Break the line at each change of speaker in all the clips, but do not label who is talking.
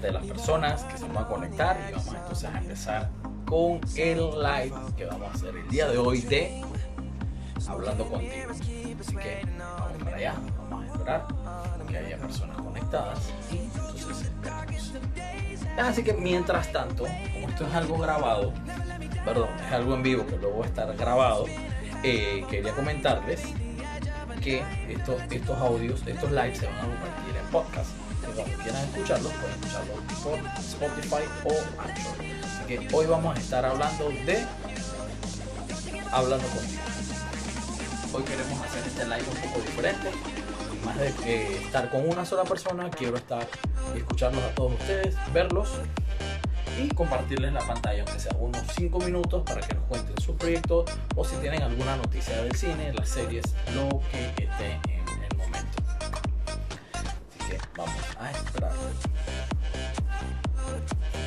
De las personas que se van a conectar y vamos entonces a empezar con el live que vamos a hacer el día de hoy de Hablando contigo. Así que vamos para allá, vamos a esperar que haya personas conectadas y entonces esperamos. Así que mientras tanto, como esto es algo grabado, perdón, es algo en vivo que luego va a estar grabado, eh, quería comentarles que estos, estos audios, estos lives se van a convertir en podcast. Cuando quieran escucharlos, pueden escucharlos por Spotify o Anchor. Así que hoy vamos a estar hablando de Hablando contigo. Hoy queremos hacer este live un poco diferente. Más de que estar con una sola persona, quiero estar y a todos ustedes, verlos y compartirles la pantalla, aunque sea unos 5 minutos, para que nos cuenten sus proyectos o si tienen alguna noticia del cine, las series, lo que esté vamos a esperar.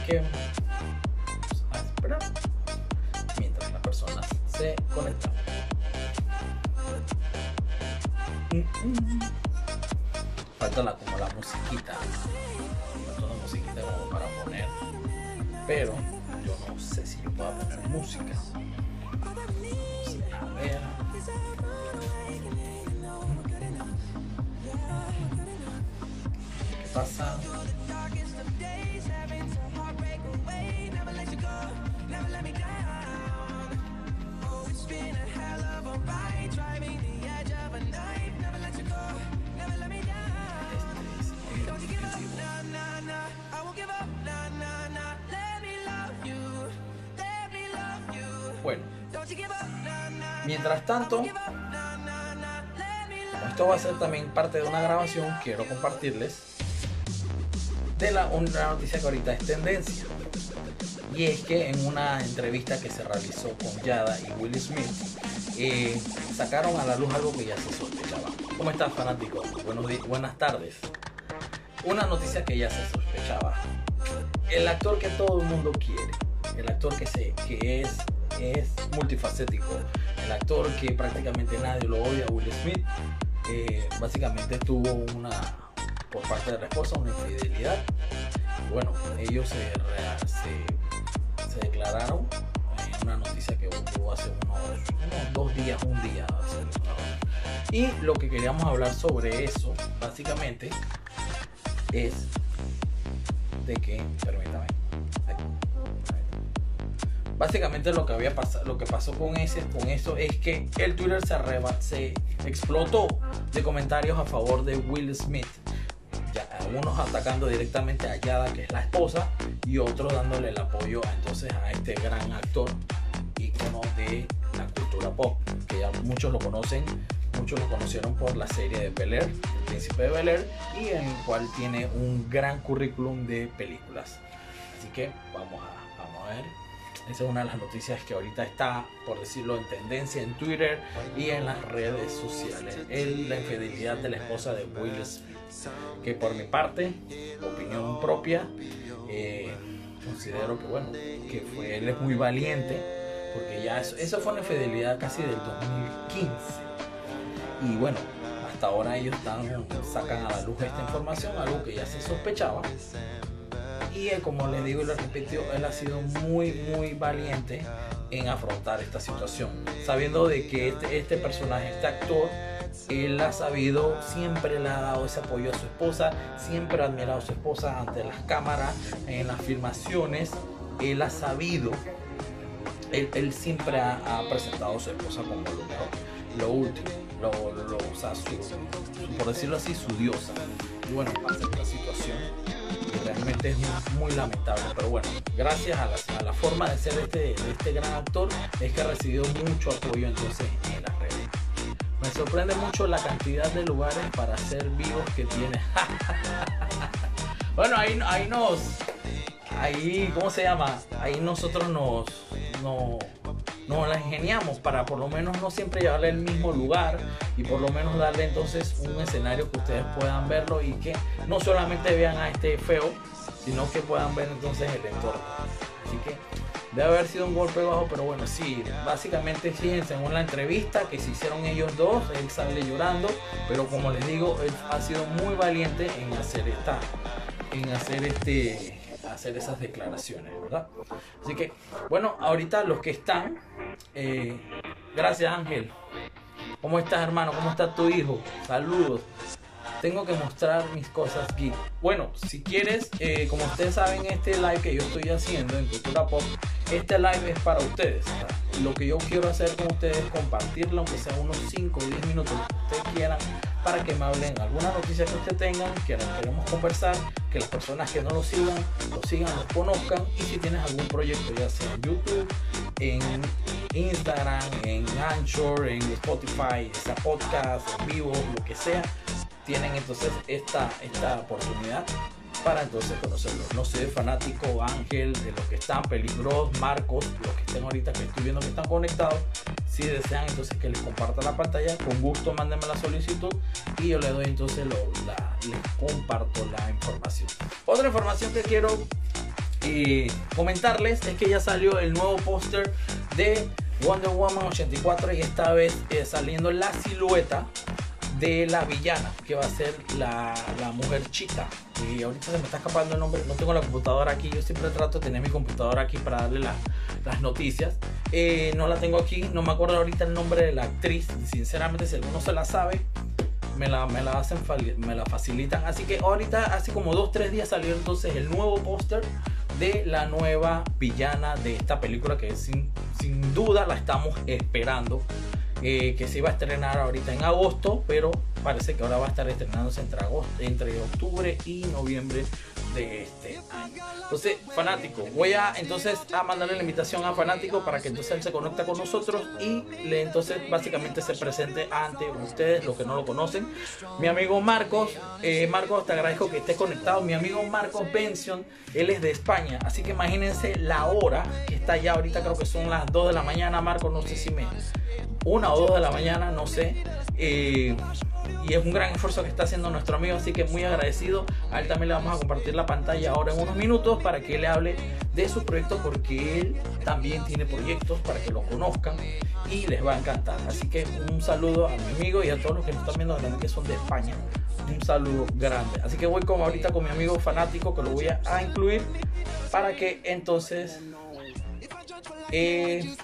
Que vamos a esperar mientras las personas se conectan. Mm. Falta la, como la musiquita. Falta una musiquita para poner pero yo no sé si yo puedo poner música. A ver. Pasa? Bueno, mientras tanto, esto va a ser también parte de una grabación, quiero compartirles de la, una noticia que ahorita es tendencia. Y es que en una entrevista que se realizó con Yada y Will Smith, eh, sacaron a la luz algo que ya se sospechaba. ¿Cómo estás, fanático? Buenos buenas tardes. Una noticia que ya se sospechaba. El actor que todo el mundo quiere, el actor que, se, que es es multifacético. El actor que prácticamente nadie lo odia, Will Smith, eh, básicamente tuvo una, por parte de la una infidelidad. Bueno, ellos se, declararon en una noticia que hubo hace unos, dos días, un día. Y lo que queríamos hablar sobre eso, básicamente, es de que, permítame, básicamente lo que había pasado, lo que pasó con ese, con eso es que el Twitter se, arreba, se explotó de comentarios a favor de Will Smith. Ya, unos atacando directamente a Yada, que es la esposa, y otros dándole el apoyo entonces a este gran actor, ícono de la cultura pop, que ya muchos lo conocen, muchos lo conocieron por la serie de Bel Air, El Príncipe de Bel Air, y en el cual tiene un gran currículum de películas. Así que vamos a, a ver esa es una de las noticias que ahorita está, por decirlo, en tendencia en Twitter y en las redes sociales. Es la infidelidad de la esposa de Will. Que por mi parte, opinión propia, eh, considero que bueno, que fue, él es muy valiente, porque ya eso, eso fue una infidelidad casi del 2015. Y bueno, hasta ahora ellos están, sacan a la luz esta información, algo que ya se sospechaba y él, como les digo y lo repito, él ha sido muy, muy valiente en afrontar esta situación, sabiendo de que este, este personaje, este actor, él ha sabido, siempre le ha dado ese apoyo a su esposa, siempre ha admirado a su esposa ante las cámaras, en las filmaciones, él ha sabido, él, siempre ha, presentado a su esposa como lo mejor, lo último, por decirlo así, su diosa. Y bueno, pasa esta situación realmente es muy, lamentable. Pero bueno, gracias a la, forma de ser este, de este gran actor, es que ha recibido mucho apoyo entonces en las redes. Me sorprende mucho la cantidad de lugares para ser vivos que tiene. Bueno, ahí, ahí nos. Ahí, ¿cómo se llama? Ahí nosotros nos. nos nos la ingeniamos para por lo menos no siempre llevarle el mismo lugar y por lo menos darle entonces un escenario que ustedes puedan verlo y que no solamente vean a este feo, sino que puedan ver entonces el entorno. Así que debe haber sido un golpe bajo, pero bueno, sí, básicamente sí, según la entrevista que se hicieron ellos dos, él sale llorando, pero como les digo, él ha sido muy valiente en hacer esta, en hacer este hacer esas declaraciones, ¿verdad? Así que, bueno, ahorita los que están, eh, gracias Ángel. ¿Cómo estás, hermano? ¿Cómo está tu hijo? Saludos. Tengo que mostrar mis cosas aquí. Bueno, si quieres, eh, como ustedes saben, este live que yo estoy haciendo en Cultura Pop, este live es para ustedes. Lo que yo quiero hacer con ustedes es compartirlo, aunque sea unos 5 o 10 minutos, que ustedes quieran, para que me hablen alguna noticia que ustedes tengan, que queremos conversar, que las personas que no lo sigan, lo sigan, lo conozcan. Y si tienes algún proyecto, ya sea en YouTube, en Instagram, en Anchor, en Spotify, esa podcast, en vivo, lo que sea, tienen entonces esta, esta oportunidad para entonces conocerlo. No sé, fanático, Ángel, de los que están, Peligros, Marcos, los que estén ahorita que estoy viendo que están conectados. Si desean entonces que les comparta la pantalla, con gusto mándenme la solicitud y yo le doy entonces lo, la, les comparto la información. Otra información que quiero eh, comentarles es que ya salió el nuevo póster de Wonder Woman 84 y esta vez eh, saliendo la silueta de la villana, que va a ser la, la, mujer chita. Y ahorita se me está escapando el nombre, no tengo la computadora aquí, yo siempre trato de tener mi computadora aquí para darle las noticias. Eh, no la tengo aquí, no me acuerdo ahorita el nombre de la actriz, sinceramente si alguno se la sabe, me la, me la hacen, me la facilitan. Así que ahorita, hace como 2-3 días salió entonces el nuevo póster de la nueva villana de esta película que sin, sin duda la estamos esperando. Eh, que se iba a estrenar ahorita en agosto, pero parece que ahora va a estar estrenándose entre, agosto, entre octubre y noviembre de este año. Entonces, fanático, voy a entonces a mandarle la invitación a fanático para que entonces él se conecte con nosotros y le entonces básicamente se presente ante ustedes, los que no lo conocen. Mi amigo Marcos, eh, Marcos, te agradezco que estés conectado. Mi amigo Marcos Benson, él es de España, así que imagínense la hora que está ya ahorita, creo que son las 2 de la mañana. Marcos, no sé si me. Una o dos de la mañana, no sé. Eh, y es un gran esfuerzo que está haciendo nuestro amigo, así que muy agradecido. A él también le vamos a compartir la pantalla ahora en unos minutos para que él le hable de su proyecto porque él también tiene proyectos para que lo conozcan y les va a encantar. Así que un saludo a mi amigo y a todos los que nos están viendo también que son de España. Un saludo grande. Así que voy como ahorita con mi amigo fanático que lo voy a incluir para que entonces eh,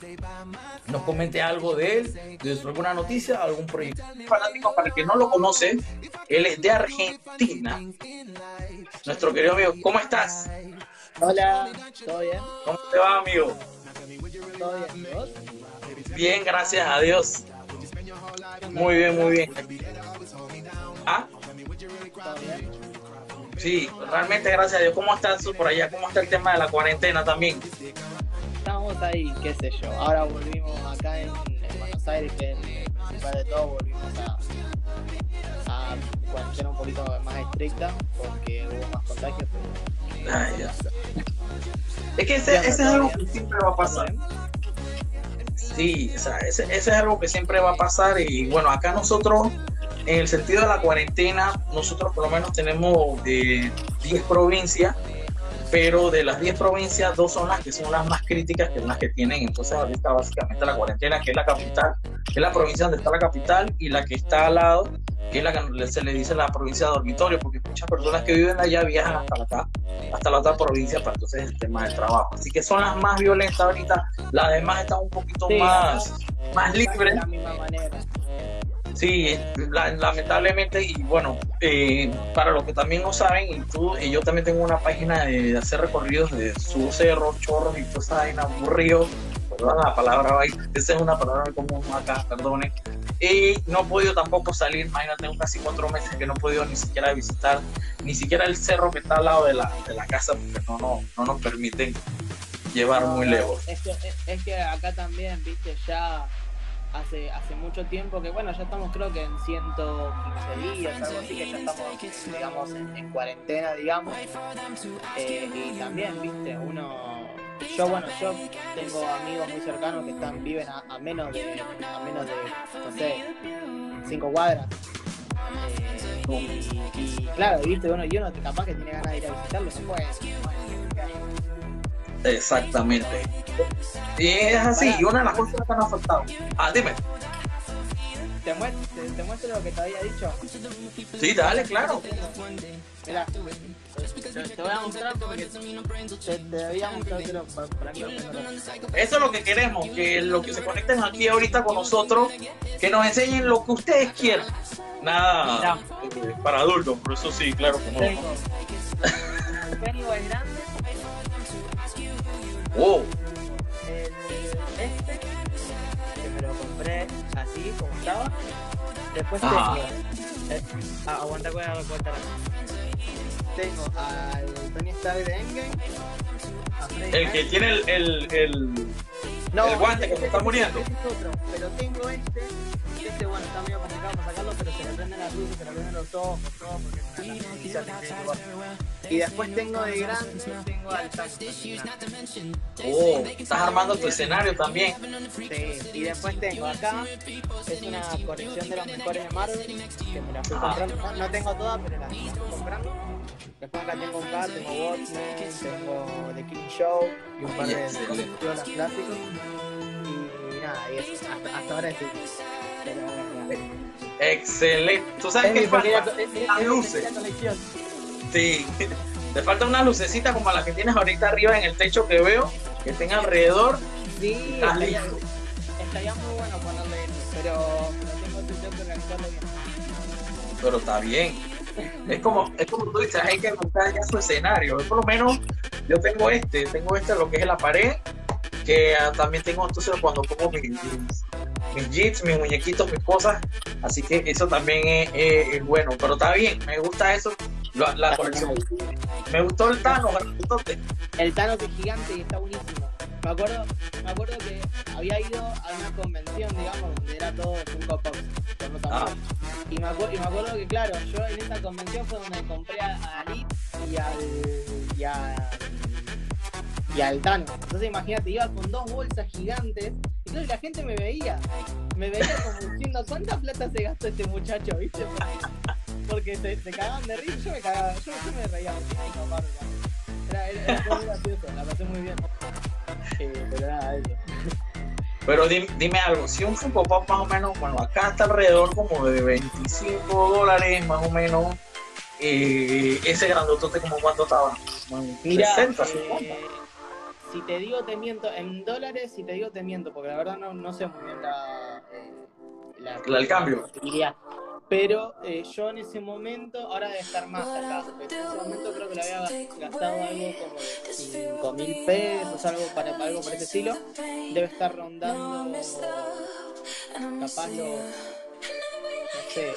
nos comente algo de él, de alguna noticia, algún proyecto. Fanático, para el que no lo conoce, él es de Argentina. Nuestro querido amigo, ¿cómo estás?
Hola, ¿todo bien?
¿Cómo te va, amigo?
¿Todo bien?
Bien, gracias a Dios. Muy bien, muy bien. ¿Ah? Sí, realmente gracias a Dios. ¿Cómo estás por allá? ¿Cómo está el tema de la cuarentena también?
Estamos ahí, qué sé yo. Ahora volvimos acá en, Buenos Aires, que es el principal de todo, volvimos a, a cuarentena un poquito más estricta porque hubo más contagios.
Es que ese, ese es algo que siempre va a pasar. Sí, o sea, ese, ese, es algo que siempre va a pasar y bueno, acá nosotros, en el sentido de la cuarentena, nosotros por lo menos tenemos de 10 provincias pero de las 10 provincias, dos son las que son las más críticas, que son las que tienen entonces ahorita básicamente la cuarentena, que es la capital, que es la provincia donde está la capital, y la que está al lado, que es la que se le dice la provincia de dormitorio, porque muchas personas que viven allá viajan hasta acá, hasta la otra provincia para entonces el tema del trabajo. Así que son las más violentas ahorita, las demás están un poquito más, más libres. De la misma manera. Sí, lamentablemente, y bueno, eh, para los que también no saben, y tú, y yo también tengo una página de, hacer recorridos de su cerro, chorros y toda esa vaina, aburrido, perdón la palabra, esa es una palabra común acá, perdone. Y no he podido tampoco salir, imagínate, tengo casi cuatro meses que no he podido ni siquiera visitar, ni siquiera el cerro que está al lado de la, de la casa, porque no, no, no nos permiten llevar muy lejos.
Es es que acá también, viste, ya hace, hace mucho tiempo que, bueno, ya estamos creo que en 115 días, algo así, que ya estamos, digamos, en, en cuarentena, digamos. Eh, y también, viste, uno... Yo, bueno, yo tengo amigos muy cercanos que están viven a, menos de, a menos de, no sé, cinco cuadras. Eh, y, claro, viste, bueno, yo no capaz que tiene ganas de ir a visitarlo, no puede.
Exactamente. Y es así, y una de las cosas que han afectado. Ah, dime.
¿Te muestro, te, muestro lo que te había dicho?
Sí, dale, claro.
Mira, te, voy a mostrar porque te, te pero por aquí. lo tengo.
Eso es lo que queremos, que los que se conecten aquí ahorita con nosotros, que nos enseñen lo que ustedes quieran. Nada eh, para adultos, por eso sí, claro que no.
Tengo. Tengo el grande,
Oh,
el este, que me lo compré así como estaba. Después
Ajá.
tengo. eh, ah, aguanta, cuenta, cuenta. Tengo al Tony Stark de Endgame. a
el que tiene el, el, el-
No,
el guante que se está muriendo.
es otro, pero tengo este. Este, bueno, está medio complicado para sacarlo, pero se le prenden las luces, se le prenden los ojos, todo, porque es una de. Y después tengo de grande, tengo al
oh, estás armando tu escenario también.
Sí, y después tengo acá, es una colección de los mejores de Marvel, que me la fui
Ajá.
comprando, no, no tengo todas, pero las fui comprando. Después acá tengo un par, tengo Watchmen, tengo The Killing Show y un par de, de cómics piolas clásicos. Y nada, y eso, hasta, hasta ahora sí. Pero bueno,
Excelente. ¿Tú sabes qué falta? Las luces. Sí. Te falta una lucecita como la que tienes ahorita arriba en el techo que veo, que estén alrededor.
Sí,
Estás
estaría,
listo.
estaría muy bueno ponerle eso, pero, pero tengo organizarlo bien.
Pero está bien. Es como, es como tú dices, hay que buscar ya su escenario. Yo, por lo menos, yo tengo este, tengo este, lo que es la pared, que ah, también tengo entonces cuando pongo mis, mis, mis jeeps, mis muñequitos, mis cosas. Así que eso también es, es- es bueno. Pero está bien, me gusta eso, la, la colección. Me gustó el Thanos.
El Thanos es gigante y está buenísimo. Me acuerdo, me acuerdo que había ido a una convención, digamos, donde era todo Funko Pops.
Ah.
Y, me acuerdo, y me acuerdo que, claro, yo en esa convención fue donde compré a, a y al. y a. y al Thanos. Entonces imagínate, iba con dos bolsas gigantes. Y entonces la gente me veía. Me veía como diciendo, ¿cuánta plata se gastó este muchacho? ¿Viste? Porque se, se cagaban de risa, yo me cagaba, yo, yo me reía Era, era, era muy gracioso, la pasé muy bien. Eh, pero nada, eso.
Pero dime, dime algo, si un Funko Pop más o menos, bueno, acá está alrededor como de 25 dólares más o menos. eh, ese grandotote como cuánto estaba? Como en
Mira,
60,
eh,
50.
Si te digo te miento, en dólares, si te digo te miento, porque la verdad no, no sé muy bien la, eh, la,
La- el cambio.
posibilidad. Pero eh, yo en ese momento, ahora debe estar más acá, pero en ese momento creo que le había gastado algo como de 5 mil pesos, algo para algo por ese estilo. Debe estar rondando capaz los, no sé,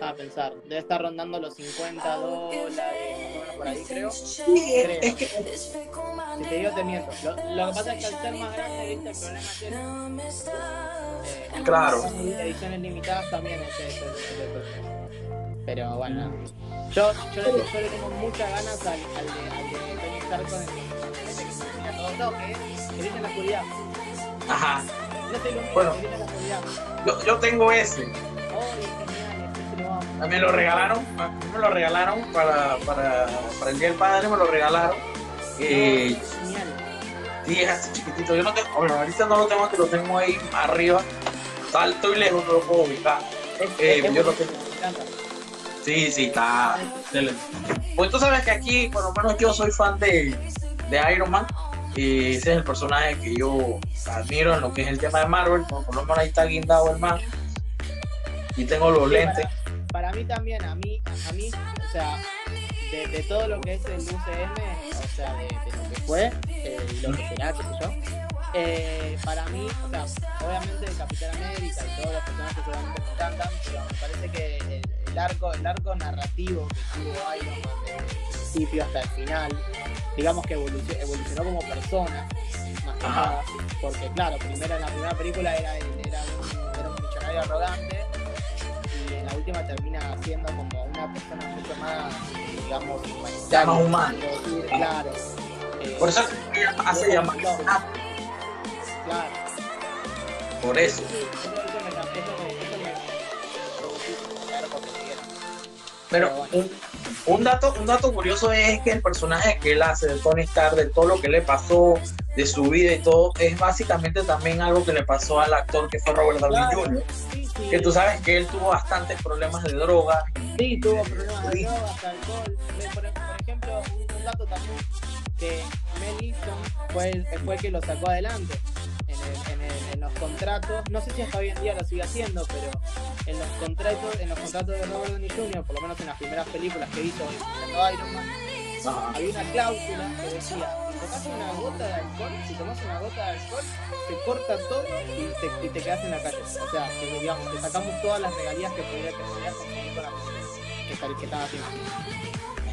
a pensar, debe estar rondando los 50 dólares, más o menos por ahí creo. creo.
Es que
Si te digo te miento. Lo, lo que pasa es que al ser más grande, viste, el problema es ese. Eh,
Claro.
Ediciones limitadas también es el- el problema. Pero bueno, yo, yo, le, yo le tengo muchas ganas al, al de, al de Tony Stark con el todo, que es en la oscuridad.
Ajá,
No se ilumina,
Bueno.
que brilla en la oscuridad.
yo, yo tengo ese.
Oh,
Me lo regalaron, me lo regalaron para, para, para el Día del Padre, me lo regalaron. Eh. Sí, es así chiquitito. Yo no tengo, bueno, ahorita no lo tengo, que lo tengo ahí arriba. Está alto y lejos, no lo puedo ubicar. Eh, yo lo
encanta.
Sí, sí, está excelente. Pues tú sabes que aquí, por lo menos yo soy fan de, de Iron Man. Y ese es el personaje que yo admiro en lo que es el tema de Marvel. Por lo menos ahí está guindado el man. Y tengo los lentes.
Para, mí también, a mí, a mí, o sea, de, de todo lo que es el UCM, o sea, de, de lo que fue, eh, y lo que será, qué sé yo, eh, para mí, o sea, obviamente el Capitán América y todos los personajes obviamente me encantan, pero me parece que el, el arco, el arco narrativo que tuvo Iron Man desde el principio hasta el final, digamos que evolucionó, evolucionó como persona, más que nada, porque claro, primero en la primera película era, era un arrogante y en la última termina siendo como una persona mucho más, digamos,
más humana.
Claro. Eh,
Por eso hace llamar
Claro.
por eso. Pero un, un dato, un dato curioso es que el personaje que él hace de Tony Stark, de todo lo que le pasó, de su vida y todo, es básicamente también algo que le pasó al actor que fue Robert Downey
Claro,
Jr.
sí, sí.
Que tú sabes que él tuvo bastantes problemas de droga.
Sí, tuvo problemas de drogas, alcohol. Eh, Por, por ejemplo, un, un dato también que Mel Gibson fue el, fue el que lo sacó adelante en, el- en el- en los contratos. No sé si hasta hoy en día lo sigue haciendo, pero en los contratos, en los contratos de Robert Downey Jr., por lo menos en las primeras películas que hizo Iron Man, había una cláusula que decía, tocas una gota de alcohol, si tomas una gota de alcohol, te corta todo y te, y te quedas en la calle. O sea, que digamos, te sacamos todas las regalías que podrías que podrías conseguir con la película que, que estaba haciendo.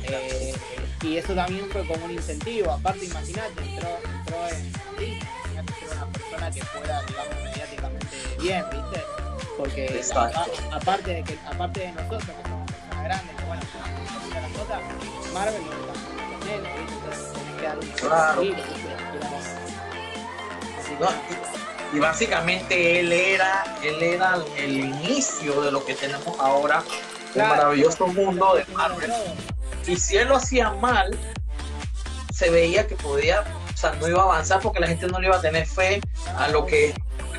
Eh, y eso también fue como un incentivo. Aparte, imagínate, entró, entró en Disney, imagínate ser una persona que fuera, digamos, mediáticamente bien, ¿viste? Porque a- aparte de que aparte de nosotros, que somos personas grandes, que bueno, las cosas, Marvel no está.
Claro.
Y.
Y, y básicamente él era, él era el inicio de lo que tenemos ahora, el
claro,
maravilloso mundo de Marvel. Y si él lo hacía mal, se veía que podía, o sea, no iba a avanzar porque la gente no le iba a tener fe a lo que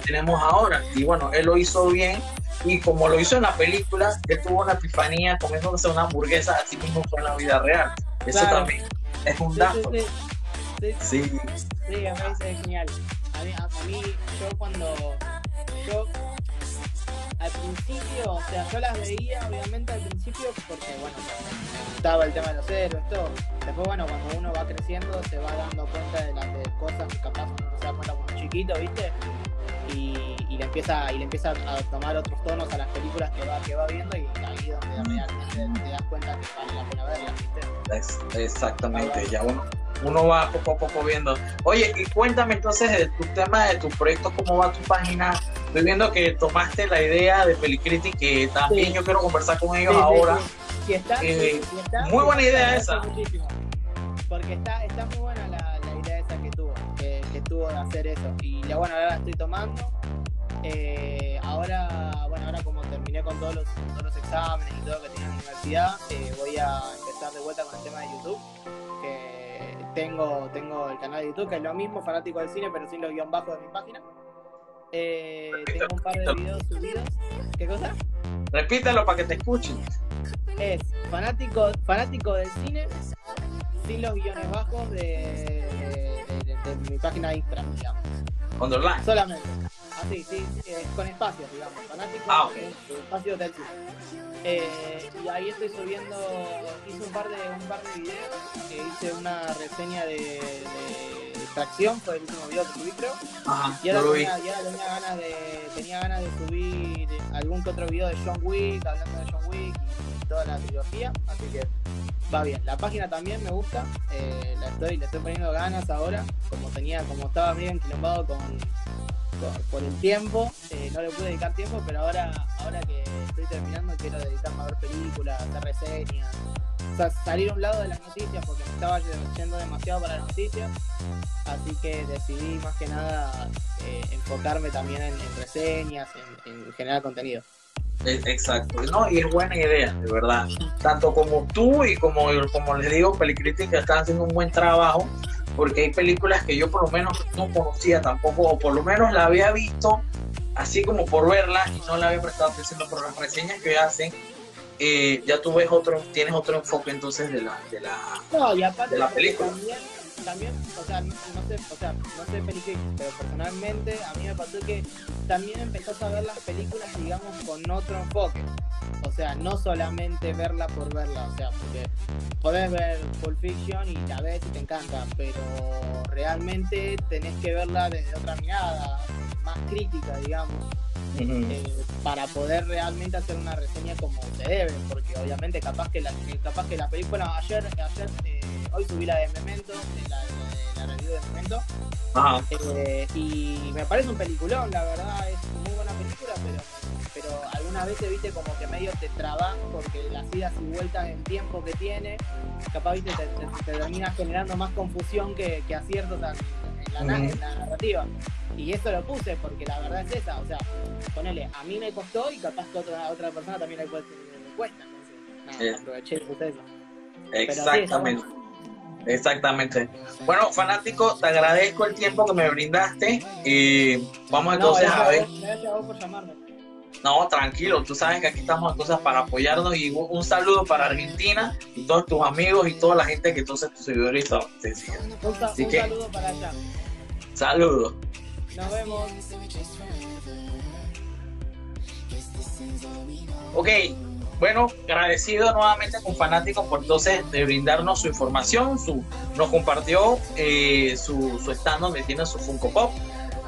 tenemos ahora. Y bueno, él lo hizo bien. Y como lo hizo en la película, él tuvo una epifanía comiéndose una hamburguesa, así mismo fue en la vida real. Eso
Claro.
también es un
Sí,
dato.
sí, sí. Sí, genial. A mí, a, a mí, yo cuando. Yo. Al principio, o sea, yo las veía obviamente al principio porque, bueno, me gustaba el tema de los héroes, todo. Después, bueno, cuando uno va creciendo, se va dando cuenta de las de cosas que capaz uno no se da cuenta cuando chiquito, ¿viste? Y, y le empieza y le empieza a tomar otros tonos a las películas que va, que va viendo y ahí es donde realmente te das cuenta que vale la pena verlas,
exactamente. Ya uno, uno va poco a poco viendo. Oye, y cuéntame entonces de tu tema, de tu proyecto, cómo va tu página. Estoy viendo que tomaste la idea de Pelicritic, que también
Sí.
yo quiero conversar con ellos
Sí,
ahora.
sí. Si está,
Eh,
está-
muy buena idea esa.
muchísimo. Porque está, está muy buena la, tuvo de hacer eso. Y la bueno, ahora la estoy tomando. Eh, ahora, bueno, ahora como terminé con todos los, todos los exámenes y todo lo que tenía en la universidad, eh, voy a empezar de vuelta con el tema de YouTube. Que tengo, tengo el canal de YouTube, que es lo mismo, fanático del cine, pero sin los guion bajos de mi página. Eh, tengo un par de videos subidos. ¿Qué cosa?
Repítelo para que te escuchen.
es fanático, fanático del cine sin los guiones bajos de, de- de- mi página de Instagram, digamos.
Underline.
Solamente. Así, sí, eh, con espacios, digamos. Fanático
Ah, ok.
de- de espacios del cine. Eh, y ahí estoy subiendo, hice un par de, un par de videos, que hice una reseña de, de Tracción, fue el último video que subí creo.
Ajá,
Y ahora
vi.
tenía, y ahora tenía ganas de tenía ganas de subir algún que otro video de John Wick, hablando de John Wick y toda la trilogía, así que va bien. La página también me gusta, eh, la estoy, le estoy poniendo ganas ahora, como tenía, como estaba medio enquilombado con, por el tiempo, eh, no le pude dedicar tiempo, pero ahora, ahora que estoy terminando quiero dedicarme a ver películas, hacer reseñas, salir a un lado de las noticias porque me estaba yendo demasiado para las noticias. Así que decidí más que nada eh, enfocarme también en, reseñas, en, en generar contenido.
Eh, Exacto, no, y es buena idea, de verdad. Tanto como tú y como, como les digo, Pelicrítica están haciendo un buen trabajo, porque hay películas que yo por lo menos no conocía tampoco, o por lo menos la había visto así como por verla y no la había prestado atención por las reseñas que hacen. eh, ya tú ves otro, tienes otro enfoque entonces de la, de la,
No, y aparte
De la película.
también, también, o sea, no, sé, o sea, no sé pero personalmente a mí me pasó que también empezás a ver las películas, digamos, con otro enfoque. O sea, no solamente verla por verla, o sea, porque podés ver Pulp Fiction y la ves y te encanta, pero realmente tenés que verla desde otra mirada, más crítica, digamos. eh, para poder realmente hacer una reseña como se debe, porque obviamente capaz que la, que capaz que la película ayer, ayer eh, hoy subí la de Memento, la, de la review de Memento,
Ajá.
eh, y me parece un peliculón, la verdad es muy buena película, pero, pero algunas veces, viste, como que medio te trabas porque las idas y vueltas en tiempo que tiene, capaz, viste, te, te, te termina generando más confusión que, que aciertos en, la, en la narrativa. Y eso lo puse porque la verdad es esa, o sea, ponele, a mí me costó y capaz que a otra, a otra persona también le cuesta. Entonces, nada,
Eh.
aproveché y puse eso.
Exactamente. Exactamente. Bueno, fanático, te agradezco el tiempo que me brindaste. Y vamos entonces a ver.
gracias a vos por llamarme.
No, tranquilo, tú sabes que aquí estamos entonces para apoyarnos y un, un saludo para Argentina y todos tus amigos y toda la gente que entonces tus seguidores te siguen.
Un,
Así
un
que-
saludo para allá.
Saludos.
Nos vemos.
Ok, bueno, agradecido nuevamente con Fanáticos por entonces de brindarnos su información, su, nos compartió eh, su, su stand donde tiene su Funko Pop,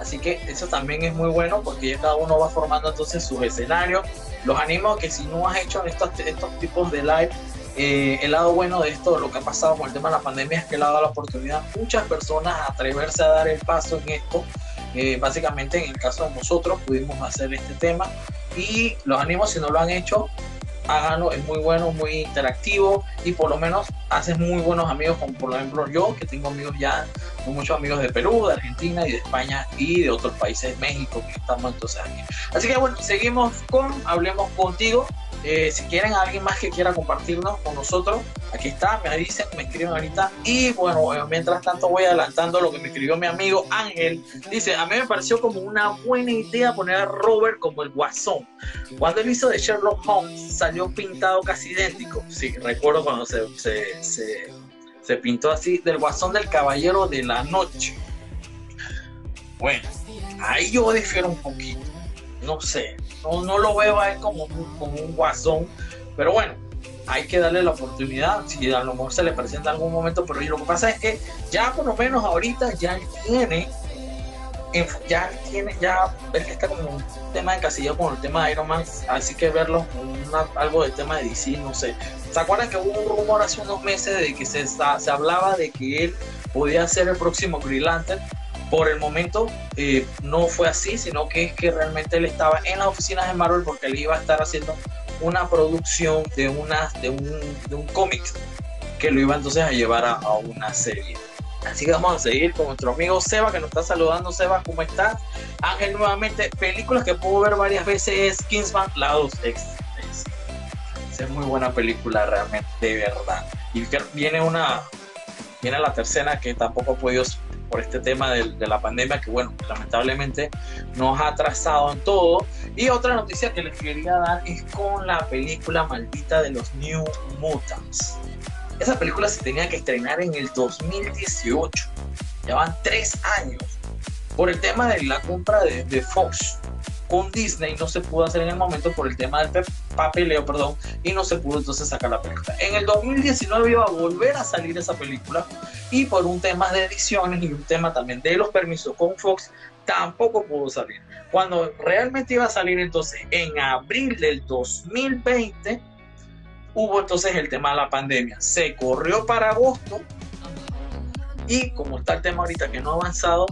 así que eso también es muy bueno porque ya cada uno va formando entonces sus escenarios. Los animo a que si no has hecho estos, estos tipos de live, eh, el lado bueno de esto, lo que ha pasado con el tema de la pandemia es que le ha dado la oportunidad a muchas personas a atreverse a dar el paso en esto. Eh, básicamente en el caso de nosotros pudimos hacer este tema y los animo si no lo han hecho háganlo, es muy bueno, muy interactivo y por lo menos haces muy buenos amigos, como por ejemplo yo, que tengo amigos ya, muchos amigos de Perú, de Argentina y de España y de otros países, México, que estamos entonces aquí. Así que bueno, seguimos con Hablemos contigo. Eh, si quieren alguien más que quiera compartirnos con nosotros, aquí está, me dicen, me escriben ahorita. Y bueno, eh, mientras tanto voy adelantando lo que me escribió mi amigo Ángel. Dice, a mí me pareció como una buena idea poner a Robert como el guasón. Cuando él hizo de Sherlock Holmes salió pintado casi idéntico. Sí, recuerdo cuando se, se, se, se pintó así del guasón del caballero de la noche. Bueno, ahí yo difiero un poquito. No sé, no, no lo veo a él como, un- como un guasón, pero bueno, hay que darle la oportunidad, si a lo mejor se le presenta algún momento, pero lo que pasa es que ya por lo menos ahorita ya tiene, ya tiene, ya él está como un tema de casilla con el tema de Iron Man, así que verlo una- algo del tema de DC, no sé. ¿Se acuerdan que hubo un rumor hace unos meses de que se, se hablaba de que él podía ser el próximo Green? Por el momento eh, no fue así, sino que es que realmente él estaba en las oficinas de Marvel porque él iba a estar haciendo una producción de, una, de un, de un cómic que lo iba entonces a llevar a, a una serie. Así que vamos a seguir con nuestro amigo Seba que nos está saludando. Seba, ¿cómo estás? Ángel, nuevamente, películas que puedo ver varias veces es Kingsman, la 2 es, muy buena película realmente, de verdad. Y viene una, viene la tercera que tampoco he podido por este tema de, de la pandemia que bueno, lamentablemente nos ha atrasado en todo. Y otra noticia que les quería dar es con la película maldita de los New Mutants. Esa película se tenía que estrenar en el 2018. Ya van tres años. Por el tema de la compra de, de Fox con Disney no se pudo hacer en el momento por el tema del pe- papeleo, perdón, y no se pudo entonces sacar la película. En el 2019 iba a volver a salir esa película y por un tema de ediciones y un tema también de los permisos con Fox tampoco pudo salir. Cuando realmente iba a salir entonces en abril del 2020 hubo entonces el tema de la pandemia. Se corrió para agosto y como está el tema ahorita que no ha avanzado,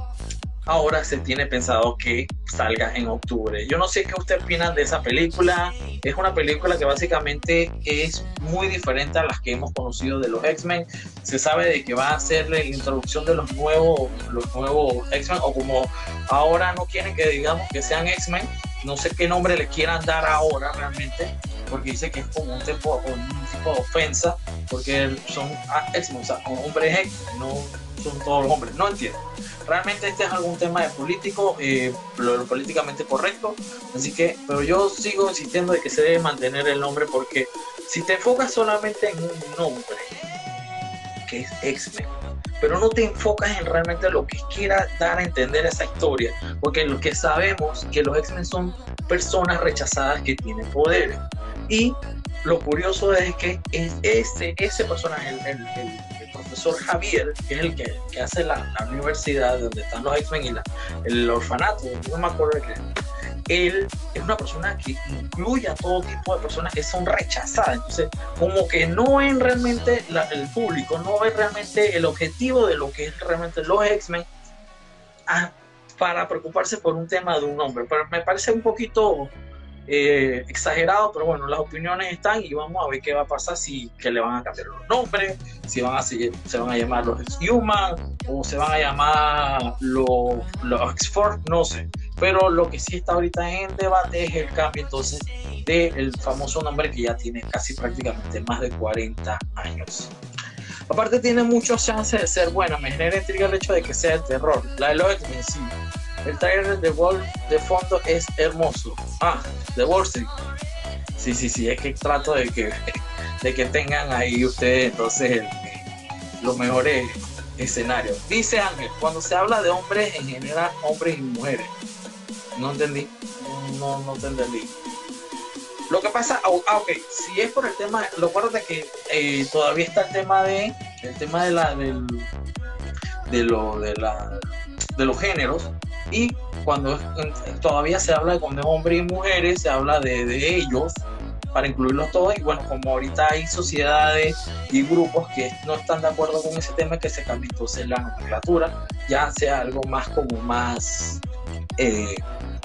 ahora se tiene pensado que salga en octubre. Yo no sé qué ustedes opinan de esa película. Es una película que básicamente es muy diferente a las que hemos conocido de los X-Men. Se sabe de que va a ser la introducción de los nuevos, los nuevos X-Men, o como ahora no quieren que digamos que sean X-Men, no sé qué nombre le quieran dar ahora realmente, porque dice que es como un tipo, un tipo de ofensa, porque son ah, X-Men, o sea, hombres X-Men, no son todos los hombres, no entiendo. Realmente este es algún tema de político, eh, lo, lo políticamente correcto, así que, pero yo sigo insistiendo de que se debe mantener el nombre porque si te enfocas solamente en un nombre, que es X-Men, pero no te enfocas en realmente lo que quiera dar a entender esa historia, porque lo que sabemos que los X-Men son personas rechazadas que tienen poderes. Y lo curioso es que es ese, ese personaje, el, el, el, profesor Javier, que es el que, que hace la, la, universidad donde están los X-Men y la, el orfanato, no me acuerdo qué. Él es una persona que incluye a todo tipo de personas que son rechazadas. Entonces, como que no ven realmente la, el público, no ve realmente el objetivo de lo que es realmente los X-Men para preocuparse por un tema de un hombre. Pero me parece un poquito eh, exagerado, pero bueno, las opiniones están y vamos a ver qué va a pasar si que le van a cambiar los nombres, si van a seguir, se van a llamar los Human o se van a llamar los, los X-Force, no sé. Pero lo que sí está ahorita en debate es el cambio entonces del famoso nombre que ya tiene casi prácticamente más de 40 años. Aparte tiene muchos chances de ser buena, me genera intriga el hecho de que sea de terror, la de los sí. El trailer de Wolf de fondo es hermoso. Ah, de Wall Street. Sí, sí, sí, es que trato de que, de que tengan ahí ustedes entonces los mejores escenarios. Dice Ángel, cuando se habla de hombres en general, hombres y mujeres. No entendí. No, no te entendí. Lo que pasa, ah, ah, ok, si es por el tema, lo de que eh, todavía está el tema de, el tema de la, del, de lo, de la, de los géneros y cuando todavía se habla de cuando es hombres y mujeres, se habla de, de ellos para incluirlos todos y bueno, como ahorita hay sociedades y grupos que no están de acuerdo con ese tema, que se cambie entonces la nomenclatura, ya sea algo más como más eh,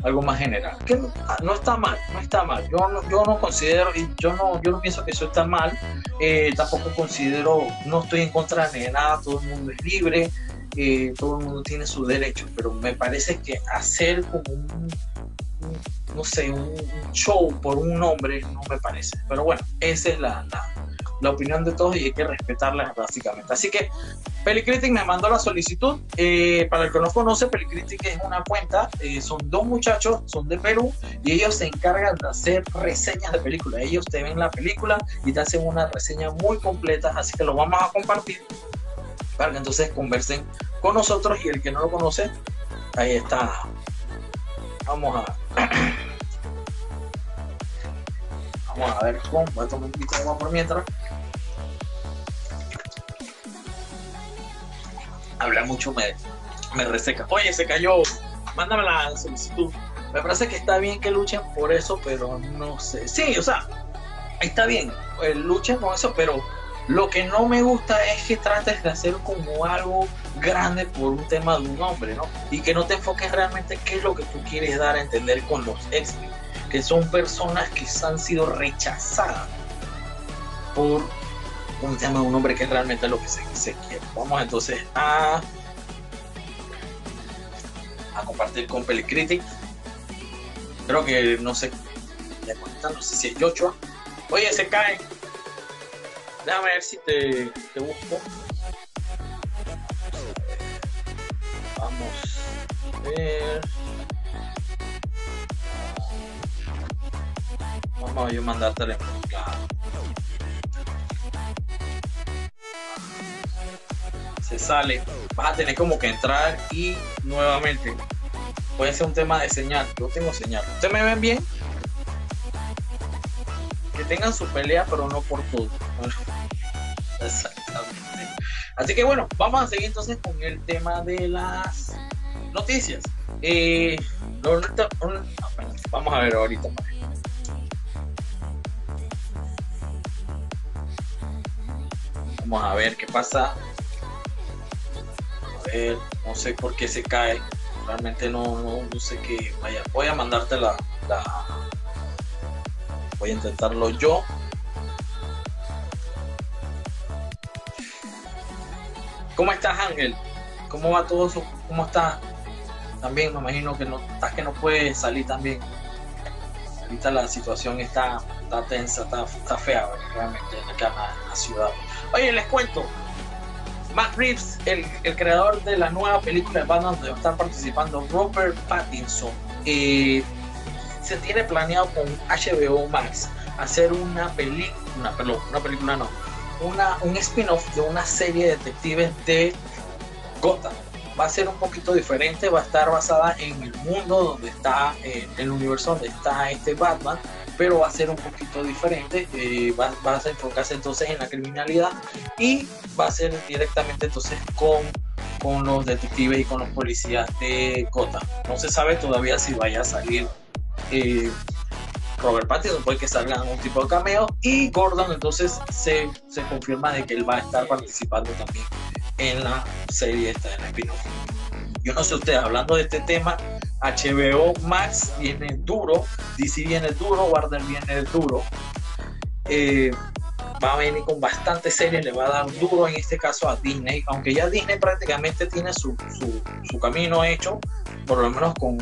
algo más general. Que ah, no, está mal, no está mal. Yo no, yo no considero, yo no, yo no pienso que eso está mal. Eh, tampoco considero, no estoy en contra de nada, todo el mundo es libre, eh, todo el mundo tiene sus derechos, pero me parece que hacer como un, no sé, un, show por un nombre no me parece. Pero bueno, esa es la, la opinión de todos y hay que respetarla básicamente. Así que Pelicritic me mandó la solicitud. Eh, para el que no conoce, Pelicritic es una cuenta. Eh, son dos muchachos, son de Perú y ellos se encargan de hacer reseñas de películas. Ellos te ven la película y te hacen una reseña muy completa. Así que lo vamos a compartir que entonces conversen con nosotros y el que no lo conoce, ahí está. Vamos a. Vamos a ver cómo. Voy a tomar un poquito de agua por mientras. habla mucho me, me reseca. Oye, se cayó, mándame la solicitud. Me parece que está bien que luchen por eso, pero no sé. Sí, o sea, está bien, eh, luchen con eso, pero lo que no me gusta es que trates de hacer como algo grande por un tema de un hombre, ¿no? Y que no te enfoques realmente qué es lo que tú quieres dar a entender con los ex que son personas que han sido rechazadas por un tema de un hombre que es realmente lo que se, quiere. Vamos entonces a, a compartir con Pelicritic. Creo que no sé, no sé si es. Oye, se cae. Déjame ver si te, te busco. Vamos a ver. Vamos a yo mandarte la se sale, vas a tener como que entrar y nuevamente puede ser un tema de señal. Yo tengo señal. ¿Ustedes me ven bien? Tengan su pelea, pero no por todo. Así que bueno, vamos a seguir entonces con el tema de las noticias. Eh, vamos a ver ahorita. Vamos a ver qué pasa no sé por qué se cae, realmente no, no, sé qué, vaya, voy a mandarte la, voy a intentarlo yo. ¿Cómo estás Ángel? ¿Cómo va todo eso? ¿Cómo estás? También me imagino que no estás que no puedes salir también. Ahorita la situación está, está tensa, está, fea realmente en la ciudad. Oye, les cuento, Matt Reeves, el, creador de la nueva película de Batman donde están participando Robert Pattinson, eh, se tiene planeado con HBO Max hacer una película, una, una película no, una, un spin-off de una serie de detectives de Gotham. Va a ser un poquito diferente, va a estar basada en el mundo donde está, eh, el universo donde está este Batman, pero va a ser un poquito diferente, eh, va, a enfocarse entonces en la criminalidad y va a ser directamente entonces con, con los detectives y con los policías de Gotham. No se sabe todavía si vaya a salir Robert Pattinson, puede que salga un tipo de cameo y Gordon entonces se, se confirma de que él va a estar participando también en la serie esta de la Yo no sé ustedes, hablando de este tema, HBO Max viene duro, DC viene duro, Warner viene duro. Eh, va a venir con bastantes series, le va a dar duro en este caso a Disney, aunque ya Disney prácticamente tiene su, su, su camino hecho, por lo menos con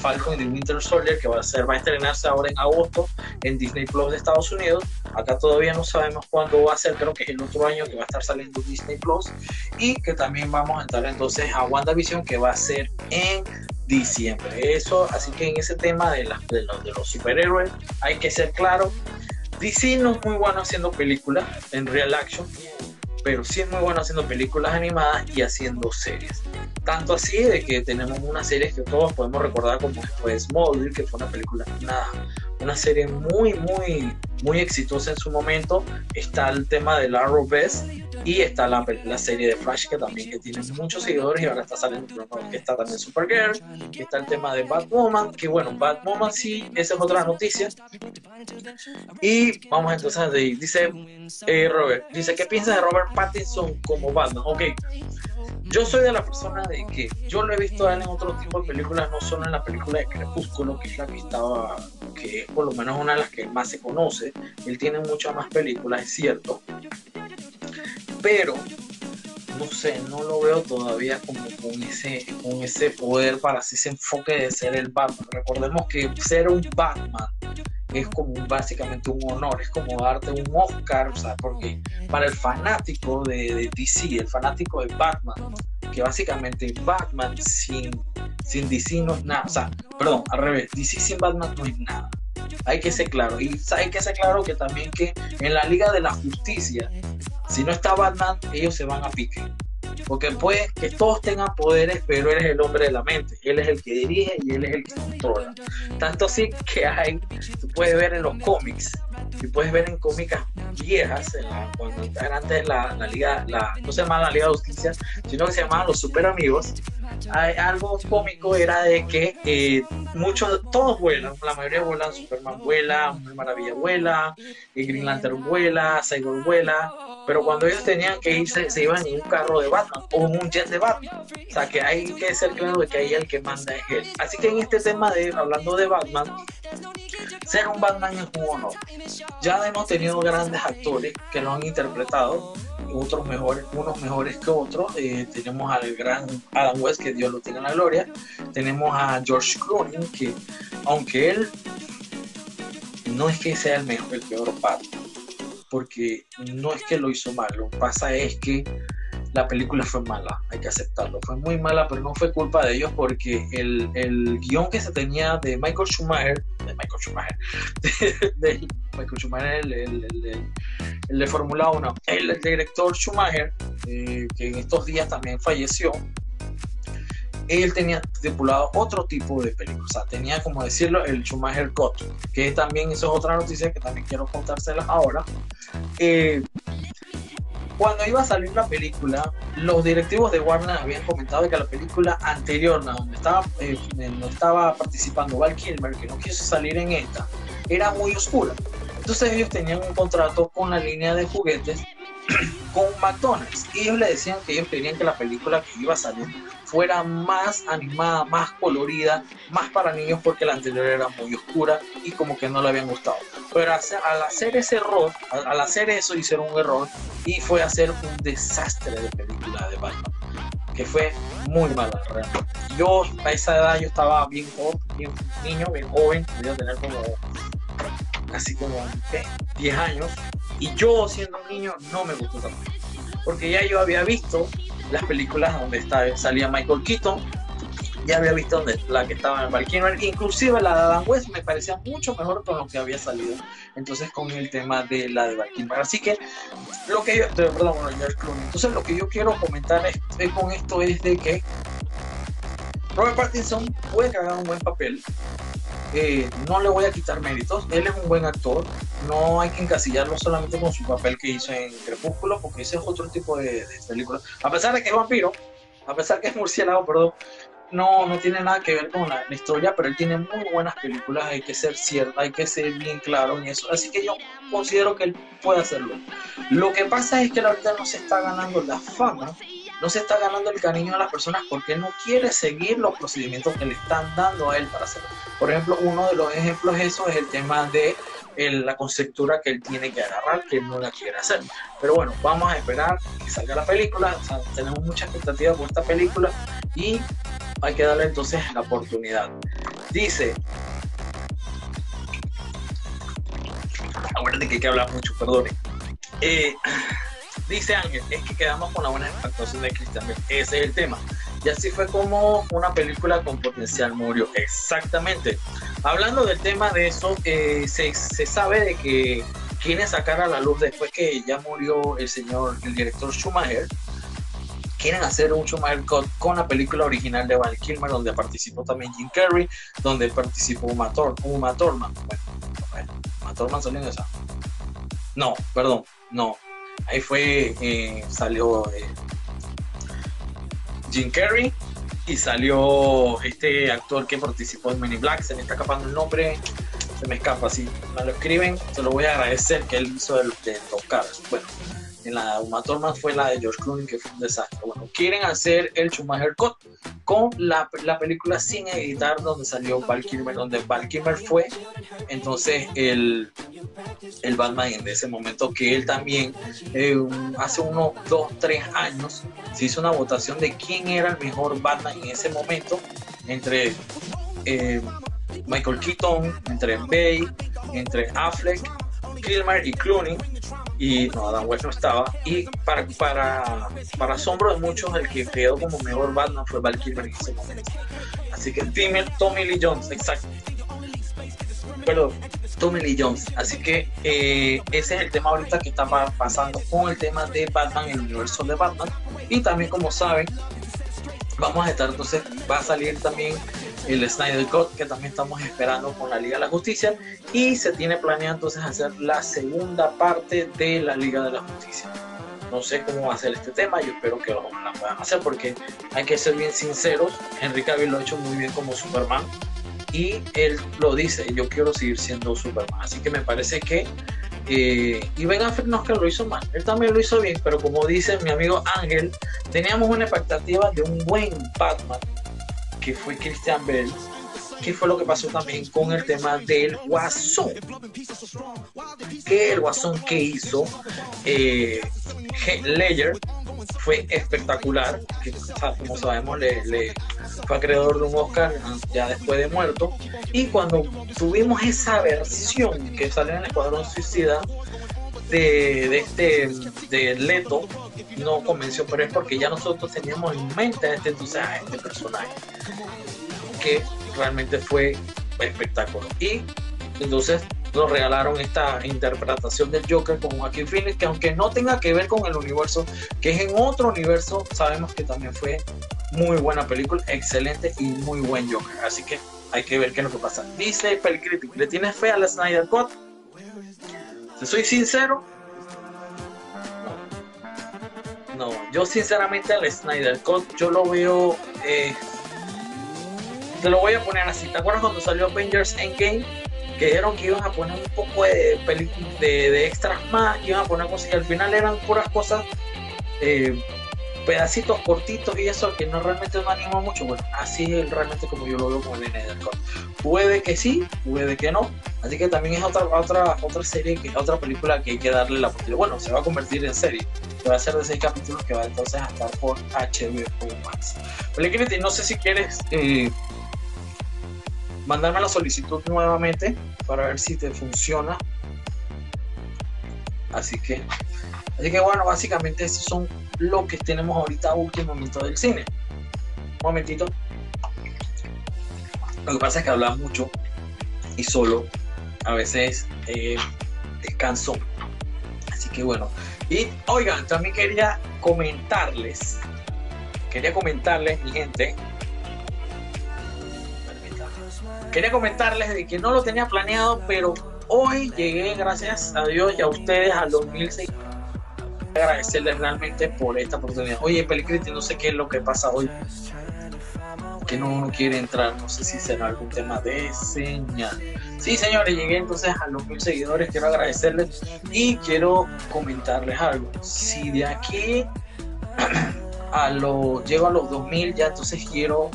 Falcon y The Winter Soldier, que va a ser, va a estrenarse ahora en agosto en Disney Plus de Estados Unidos. Acá todavía no sabemos cuándo va a ser, creo que es el otro año que va a estar saliendo Disney Plus. Y que también vamos a entrar entonces a WandaVision, que va a ser en diciembre. Eso, así que en ese tema de, las de, los, de los superhéroes hay que ser claro. DC no es muy bueno haciendo películas en real action, pero sí es muy bueno haciendo películas animadas y haciendo series. Tanto así de que tenemos una serie que todos podemos recordar como fue Smallville, que fue una película, una, una serie muy, muy, muy exitosa en su momento. Está el tema de Arrowverse y está la, la, serie de Flash que también que tiene muchos seguidores y ahora está saliendo que está también Supergirl, está el tema de Batwoman, que bueno, Batwoman sí, esa es otra noticia. Y vamos entonces a dice eh, Robert, dice, ¿qué piensas de Robert Pattinson como Batman? Ok, yo soy de la persona de que yo lo he visto a él en otro tipo de películas, no solo en la película de Crepúsculo, que es la que estaba, que es por lo menos una de las que más se conoce. Él tiene muchas más películas, es cierto. Pero no sé, no lo veo todavía como con ese, con ese poder para ese enfoque de ser el Batman. Recordemos que ser un Batman es como básicamente un honor, es como darte un Oscar, o sea, porque para el fanático de, de DC, el fanático de Batman, que básicamente Batman sin, sin DC no es nada, o sea, perdón, al revés, DC sin Batman no es nada. Hay que ser claro, y hay que ser claro que también que en la Liga de la Justicia, si no está Batman, ellos se van a pique. Porque puede que todos tengan poderes, pero él es el hombre de la mente. Él es el que dirige y él es el que controla. Tanto así que hay, tú puedes ver en los cómics, y puedes ver en cómicas viejas, en la, cuando eran antes la, la liga, la, no se llamaba la Liga de Justicia, sino que se llamaban los Super Amigos. Algo cómico era de que eh, muchos, todos vuelan, la mayoría vuelan, Superman vuela, Mujer Maravilla vuela, Green Lantern vuela, Cyborg vuela, pero cuando ellos tenían que irse, se iban en un carro de Batman o en un jet de Batman. O sea que hay que ser claro de que ahí el que manda es él. Así que en este tema de hablando de Batman, ser un Batman es un honor. Ya hemos tenido grandes actores que lo han interpretado, otros mejores, unos mejores que otros. Eh, tenemos al gran Adam West, que Dios lo tenga en la gloria. Tenemos a George Clooney, que aunque él no es que sea el mejor, el peor Batman, porque no es que lo hizo mal, lo que pasa es que la película fue mala, hay que aceptarlo. Fue muy mala, pero no fue culpa de ellos porque el, el guion que se tenía de Michael Schumacher, de Michael Schumacher, de, Michael Schumacher, el, el, el, el de Fórmula 1, el, director Schumacher, eh, que en estos días también falleció, él tenía estipulado otro tipo de película, o sea, tenía como decirlo el Schumacher Cut, que también eso es otra noticia que también quiero contárselas ahora. Eh, cuando iba a salir la película, los directivos de Warner habían comentado que la película anterior, donde estaba, eh, no estaba participando Val Kilmer, que no quiso salir en esta, era muy oscura. Entonces ellos tenían un contrato con la línea de juguetes con McDonald's y ellos le decían que ellos querían que la película que iba a salir fuera más animada, más colorida, más para niños porque la anterior era muy oscura y como que no le habían gustado. Pero al hacer ese error, al hacer eso hicieron un error y fue hacer un desastre de película de Batman, que fue muy mala realmente. Yo a esa edad yo estaba bien joven, bien niño, bien joven, podía tener como casi como ¿qué? 10 años y yo siendo un niño no me gustó tanto porque ya yo había visto las películas donde estaba, salía Michael Keaton, ya había visto donde, la que estaba en Valkyrie, inclusive la de Adam West me parecía mucho mejor con lo que había salido, entonces con el tema de la de Valkyrie. Así que lo que yo, perdón, entonces lo que yo quiero comentar es, con esto es de que Robert Pattinson puede que un buen papel, eh, no le voy a quitar méritos, él es un buen actor, no hay que encasillarlo solamente con su papel que hizo en Crepúsculo, porque ese es otro tipo de, de película. A pesar de que es vampiro, a pesar que es murciélago, perdón, no, no tiene nada que ver con la, la, historia, pero él tiene muy buenas películas, hay que ser cierto, hay que ser bien claro en eso. Así que yo considero que él puede hacerlo. Lo que pasa es que ahorita no se está ganando la fama no se está ganando el cariño de las personas porque no quiere seguir los procedimientos que le están dando a él para hacerlo. Por ejemplo, uno de los ejemplos de eso es el tema de la conceptura que él tiene que agarrar, que él no la quiere hacer. Pero bueno, vamos a esperar que salga la película. tenemos mucha expectativa por esta película y hay que darle entonces la oportunidad. Dice. Acuérdate que hay que hablar mucho, perdone. Eh, dice Ángel, es que quedamos con la buena actuación de Cristian Ese es el tema. Y así fue como una película con potencial murió. Exactamente. Hablando del tema de eso, eh, se, se, sabe de que quieren sacar a la luz después que ya murió el señor, el director Schumacher. Quieren hacer un Schumacher Cut con la película original de Val Kilmer, donde participó también Jim Carrey, donde participó Uma, Uma Thurman. Bueno, Uma Thurman salió en esa. No, perdón, no. Ahí fue, eh, salió eh, Jim Carrey y salió este actor que participó en Many Black, se me está escapando el nombre, se me escapa, si me lo escriben, se lo voy a agradecer que él hizo el de tocar. Bueno, en la Uma Thurman fue la de George Clooney, que fue un desastre. Bueno, quieren hacer el Schumacher Cut con la, la película sin editar, donde salió Val Kilmer, donde Val Kilmer fue entonces el, el Batman en ese momento, que él también eh, hace unos dos, tres años se hizo una votación de quién era el mejor Batman en ese momento entre eh, Michael Keaton, entre Bay, entre Affleck, Kilmer y Clooney y no, Adam West no estaba. Y para, para, para asombro de muchos, el que quedó como mejor Batman fue Val Kilmer en ese momento. Así que Tommy Lee Jones, exacto. Perdón, Tommy Lee Jones. Así que eh, ese es el tema ahorita que está pasando con el tema de Batman, el universo de Batman. Y también, como saben, vamos a estar entonces, va a salir también el Snyder Cut que también estamos esperando con la Liga de la Justicia y se tiene planeado entonces hacer la segunda parte de la Liga de la Justicia. No sé cómo va a ser este tema, yo espero que lo puedan hacer porque hay que ser bien sinceros, Henry Cavill lo ha hecho muy bien como Superman y él lo dice, yo quiero seguir siendo Superman, así que me parece que eh, y Ben Affleck no que lo hizo mal, él también lo hizo bien, pero como dice mi amigo Ángel, teníamos una expectativa de un buen Batman que fue Christian Bell, que fue lo que pasó también con el tema del Guasón. Que el Guasón que hizo eh, Ledger fue espectacular, que como sabemos le, fue acreedor de un Oscar ya después de muerto. Y cuando tuvimos esa versión que salió en el Escuadrón Suicida, de, este de Leto no convenció, pero es porque ya nosotros teníamos en mente a este, entonces, a este personaje que realmente fue espectáculo. Y entonces nos regalaron esta interpretación del Joker con Joaquin Phoenix, que aunque no tenga que ver con el universo, que es en otro universo, sabemos que también fue muy buena película, excelente y muy buen Joker. Así que hay que ver qué es lo que pasa. Dice Pelicritic, ¿le tienes fe a la Snyder Cut? Si soy sincero, no. yo sinceramente al Snyder Cut yo lo veo, eh, te lo voy a poner así. ¿Te acuerdas cuando salió Avengers Endgame? Que dijeron que iban a poner un poco de, de, de extras más, iban a poner cosas y al final eran puras cosas eh, pedacitos cortitos y eso que no realmente no anima mucho. Bueno, así es realmente como yo lo veo con el Snyder Puede que sí, puede que no. Así que también es otra otra otra serie, que otra película que hay que darle la oportunidad. Bueno, se va a convertir en serie. va a ser de seis capítulos que va entonces a estar por HBO Max. Pelicriti, no sé si quieres eh, mandarme la solicitud nuevamente para ver si te funciona. Así que Así que bueno, básicamente esos son lo que tenemos ahorita último momento del cine. Un momentito. Lo que pasa es que habla mucho y solo a veces eh, descanso. Así que bueno. Y oigan, también quería comentarles. Quería comentarles, mi gente. Quería comentarles de que no lo tenía planeado, pero hoy llegué, gracias a Dios y a ustedes, al 2006 agradecerles realmente por esta oportunidad. Oye, Pelicriti, no sé qué es lo que pasa hoy. Que no, quiere entrar, no sé si será algún tema de señal. Sí, señores, llegué entonces a los mil seguidores. Quiero agradecerles y quiero comentarles algo. Si de aquí a los, llego a los 2000, ya entonces quiero,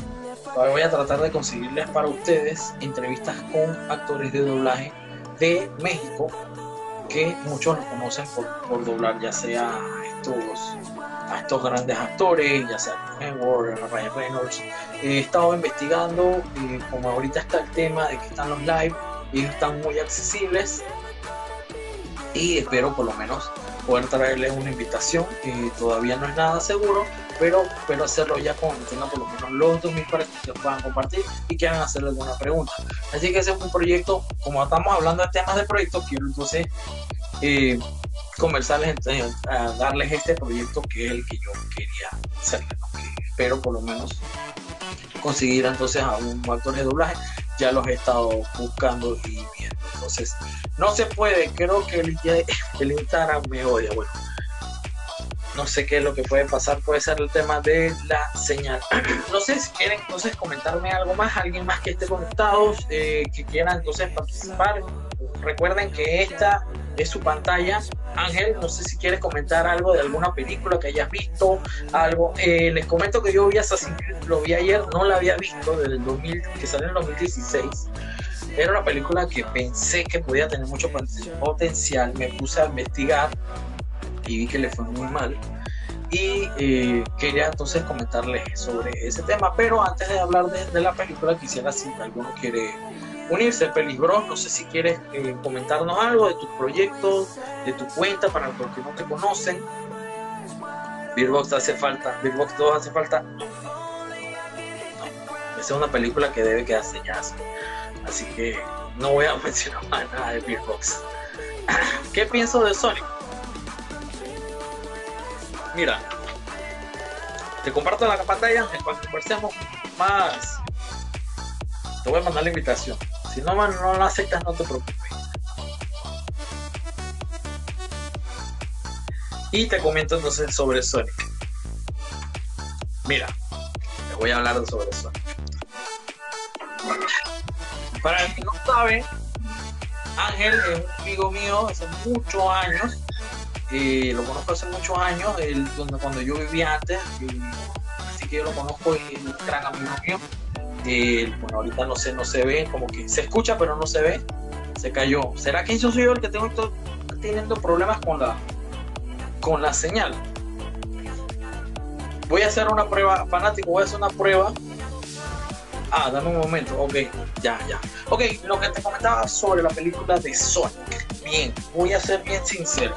voy a tratar de conseguirles para ustedes entrevistas con actores de doblaje de México que muchos los conocen por, por doblar ya sea a estos, a estos grandes actores, ya sea Edward, Ryan Reynolds. He estado investigando, eh, como ahorita está el tema de que están los live, y están muy accesibles y espero por lo menos poder traerles una invitación que todavía no es nada seguro, pero, pero hacerlo ya cuando tengan por lo menos los 2000 para que ustedes puedan compartir y quieran hacerle alguna pregunta. Así que ese es un proyecto, como estamos hablando de temas de proyectos, quiero entonces eh, conversarles, eh, a darles este proyecto que es el que yo quería hacer, espero por lo menos conseguir entonces a un actor de doblaje, ya los he estado buscando y viendo. Entonces, no se puede, creo que el, el Instagram me odia. Bueno, no sé qué es lo que puede pasar, puede ser el tema de la señal. no sé si quieren entonces comentarme algo más, alguien más que esté conectado, eh, que quiera entonces participar. Recuerden que esta es su pantalla. Ángel, no sé si quieres comentar algo de alguna película que hayas visto, algo. Eh, les comento que yo vi Assassin's Creed, lo vi ayer, no la había visto desde el 2000, que salió en el 2016. Era una película que pensé que podía tener mucho potencial. Me puse a investigar y vi que le fue muy mal. Y eh, quería entonces comentarles sobre ese tema. Pero antes de hablar de, de la película, quisiera si alguno quiere unirse. Peligros, no sé si quieres eh, comentarnos algo de tus proyectos, de tu cuenta para los que no te conocen. Beerbox hace falta, Beerbox 2 hace falta. No. Esa es una película que debe quedarse ya. Así que no voy a mencionar más nada de Beerbox. ¿Qué pienso de Sonic? Mira, te comparto la pantalla en cuanto conversemos más. Te voy a mandar la invitación. Si no, no lo aceptas, no te preocupes. Y te comento entonces sobre Sonic. Mira, te voy a hablar sobre Sonic. Para el que no sabe, Ángel es un amigo mío hace muchos años. Eh, lo conozco hace muchos años, él, cuando yo vivía antes. así que yo lo conozco y es un gran amigo mío bueno, ahorita no sé, no se ve, como que se escucha pero no se ve, se cayó. ¿Será que yo soy yo el que tengo teniendo problemas con la con la señal? Voy a hacer una prueba, fanático, voy a hacer una prueba. Ah, dame un momento, ok, ya, ya. Ok, lo que te comentaba sobre la película de Sonic. Bien, voy a ser bien sincero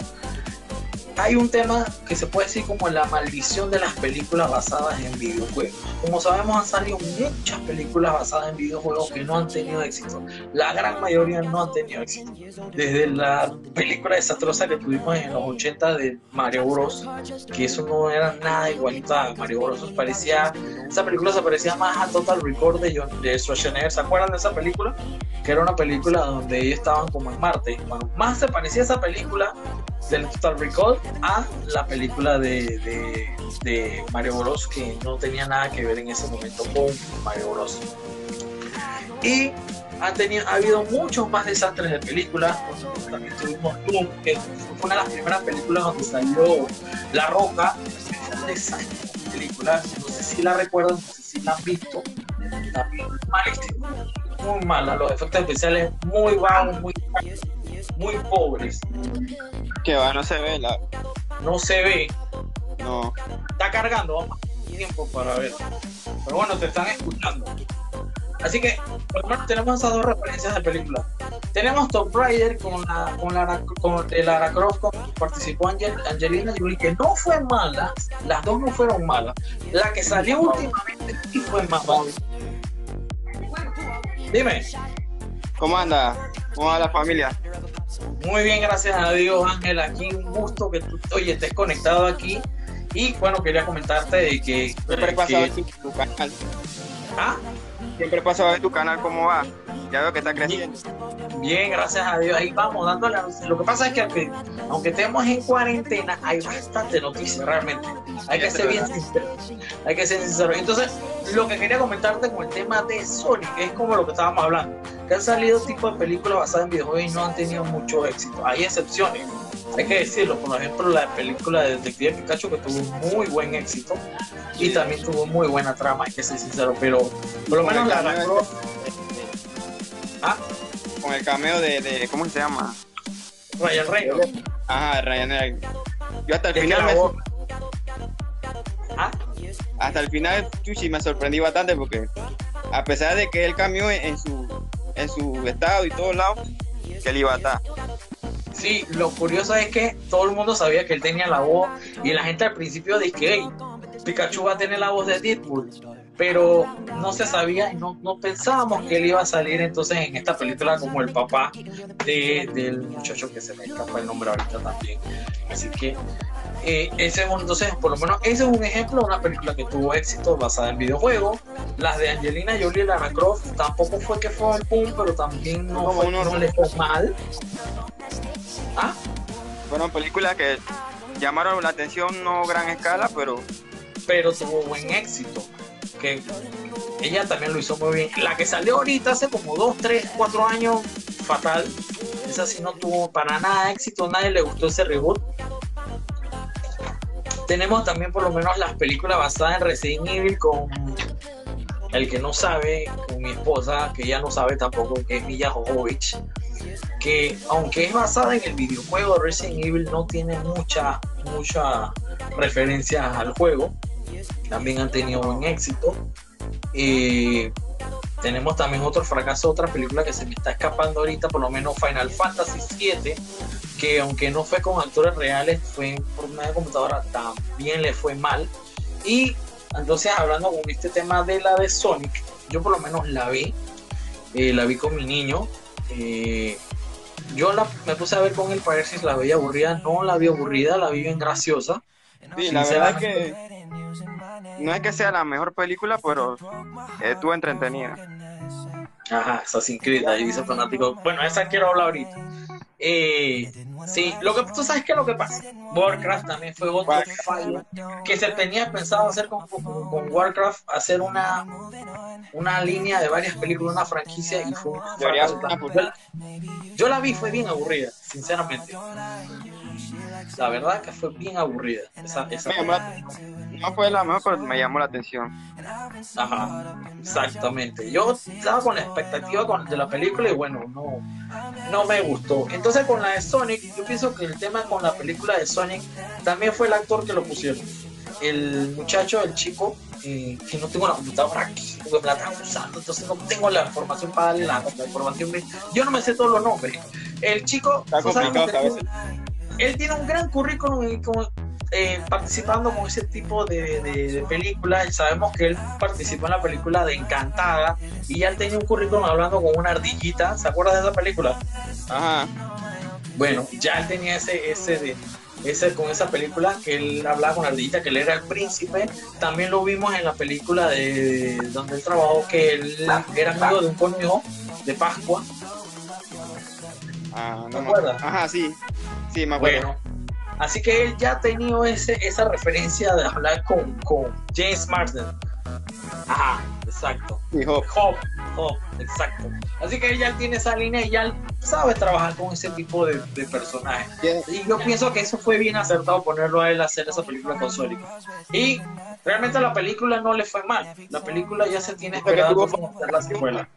hay un tema que se puede decir como la maldición de las películas basadas en videojuegos. Como sabemos han salido muchas películas basadas en videojuegos que no han tenido éxito. La gran mayoría no han tenido éxito. Desde la película desastrosa que tuvimos en los 80 de Mario Bros. Que eso no era nada igualito a Mario Bros. Parecía, esa película se parecía más a Total Record de, John, de Schwarzenegger. ¿Se acuerdan de esa película? Que era una película donde ellos estaban como en Marte. Más se parecía a esa película del Total Recall a la película de, de, Mario Bros. que no tenía nada que ver en ese momento con Mario Bros. Y ha, tenido, ha habido muchos más desastres de películas. También tuvimos Doom, que fue una de las primeras películas donde salió La Roca. Desastre de película. No sé si la recuerdan, no sé si la han visto. También malísimo. Muy mala. Los efectos especiales muy bajos, muy, muy pobres.
Que va, no se ve la.
No se ve.
No.
Está cargando, vamos tiempo para ver. Pero bueno, te están escuchando. Así que, por lo menos tenemos esas dos referencias de película. Tenemos Top Rider con la con la con el Lara Croft participó Angel, Angelina Jolie, que no fue mala, las dos no fueron malas. La que salió últimamente sí fue más mala. Dime.
¿Cómo anda? ¿Cómo va la familia?
Muy bien, gracias a Dios, Ángel. Aquí un gusto que tú oye, estés conectado aquí. Y bueno, quería comentarte de que.
Siempre paso a ver tu, canal.
¿Ah?
Siempre paso a ver tu canal cómo va. Ya veo que está creciendo.
Bien, gracias a Dios. Ahí vamos, dándole. Lo que pasa es que aunque, estemos en cuarentena, hay bastante noticias realmente. Hay que ser bien sincero. Hay que ser sincero. Entonces, lo que quería comentarte con el tema de Sonic, es como lo que estábamos hablando, que han salido tipos de películas basadas en videojuegos y no han tenido mucho éxito. Hay excepciones. Hay que decirlo, por ejemplo, la película de Detective Pikachu que tuvo muy buen éxito y también tuvo muy buena trama, hay que ser sincero, pero por lo menos la ah,
Con el cameo de, de ¿cómo se llama?
Ryan Reynolds,
Ajá, Ryan Reynolds. Yo hasta el
es
final me,
ah,
hasta el final Chuchi me sorprendí bastante porque a pesar de que él cambió en, en su en su estado y todos lados, que él iba a estar.
Sí, lo curioso es que todo el mundo sabía que él tenía la voz y la gente al principio dice que "Hey, Pikachu va a tener la voz de Deadpool, pero no se sabía y no, no pensábamos que él iba a salir entonces en esta película como el papá de- del muchacho que se me escapa el nombre ahorita también. Así que eh, ese es un- entonces por lo menos ese es un ejemplo de una película que tuvo éxito basada en videojuegos. Las de Angelina Jolie y Lara Croft tampoco fue que fue el boom, pero también no, fue,
uno-
no le fue mal. ¿Ah?
Fueron películas que llamaron la atención no gran escala, pero
pero tuvo buen éxito. Que ella también lo hizo muy bien. La que salió ahorita hace como 2, 3, 4 años, fatal. Esa sí no tuvo para nada éxito, nadie le gustó ese reboot. Tenemos también por lo menos las películas basadas en Resident Evil con el que no sabe, con mi esposa, que ella no sabe tampoco, que es Milla Jovovich, que aunque es basada en el videojuego Resident Evil, no tiene mucha, mucha referencia al juego. También han tenido buen éxito. Eh, tenemos también otro fracaso, otra película que se me está escapando ahorita, por lo menos Final Fantasy VII, que aunque no fue con actores reales, fue por una computadora, también le fue mal. Y entonces hablando con este tema de la de Sonic, yo por lo menos la vi, eh, la vi con mi niño. eh, yo la, me puse a ver con él para ver si la veía aburrida, no la vi aburrida, la vi bien graciosa.
sí, la verdad es que no es que sea la mejor película, pero estuvo entretenida.
Ajá, Assassin's Creed, ahí dice fanático. Bueno, esa quiero hablar ahorita. Eh, sí, lo que tú sabes que lo que pasa. Warcraft también fue otro
Warcraft.
fallo que se tenía pensado hacer con, con- con Warcraft, hacer una una línea de varias películas, una franquicia y fue un fracaso Yo la vi, fue bien aburrida, sinceramente. La verdad que fue bien aburrida. Esa, esa
Me llamó la- no fue la mejor, pero me llamó la atención.
Ajá, exactamente. Yo estaba con la expectativa con- de la película y bueno, no, no me gustó. Entonces con la de Sonic, yo pienso que el tema con la película de Sonic también fue el actor que lo pusieron. El muchacho, el chico, eh, que no tengo la computadora aquí, porque me la están usando, entonces no tengo la información para darle la, la información. Yo no me sé todos los nombres. El chico,
Está complicado.
Él tiene un gran currículum como, eh, participando con ese tipo de, de- de películas. Sabemos que él participó en la película de Encantada y ya él tenía un currículum hablando con una ardillita. ¿Se acuerdas de esa película?
Ajá.
Bueno, ya él tenía ese, ese de ese con esa película que él hablaba con la ardillita, que él era el príncipe. También lo vimos en la película de donde él trabajó, que él era amigo de un conejo de Pascua.
Ah,
¿Te
no
acuerdas?
Ajá, sí. Sí, me acuerdo.
Bueno, así que él ya ha tenido ese, esa referencia de hablar con, con James Marsden. Ajá, exacto.
Sí, Hop.
Hop, Hop, exacto. Así que él ya tiene esa línea y ya sabe trabajar con ese tipo de, de personajes. Y yo pienso que eso fue bien acertado ponerlo a él a hacer esa película con Sonic. Y realmente la película no le fue mal. La película ya se tiene
tuvo-
como la secuela.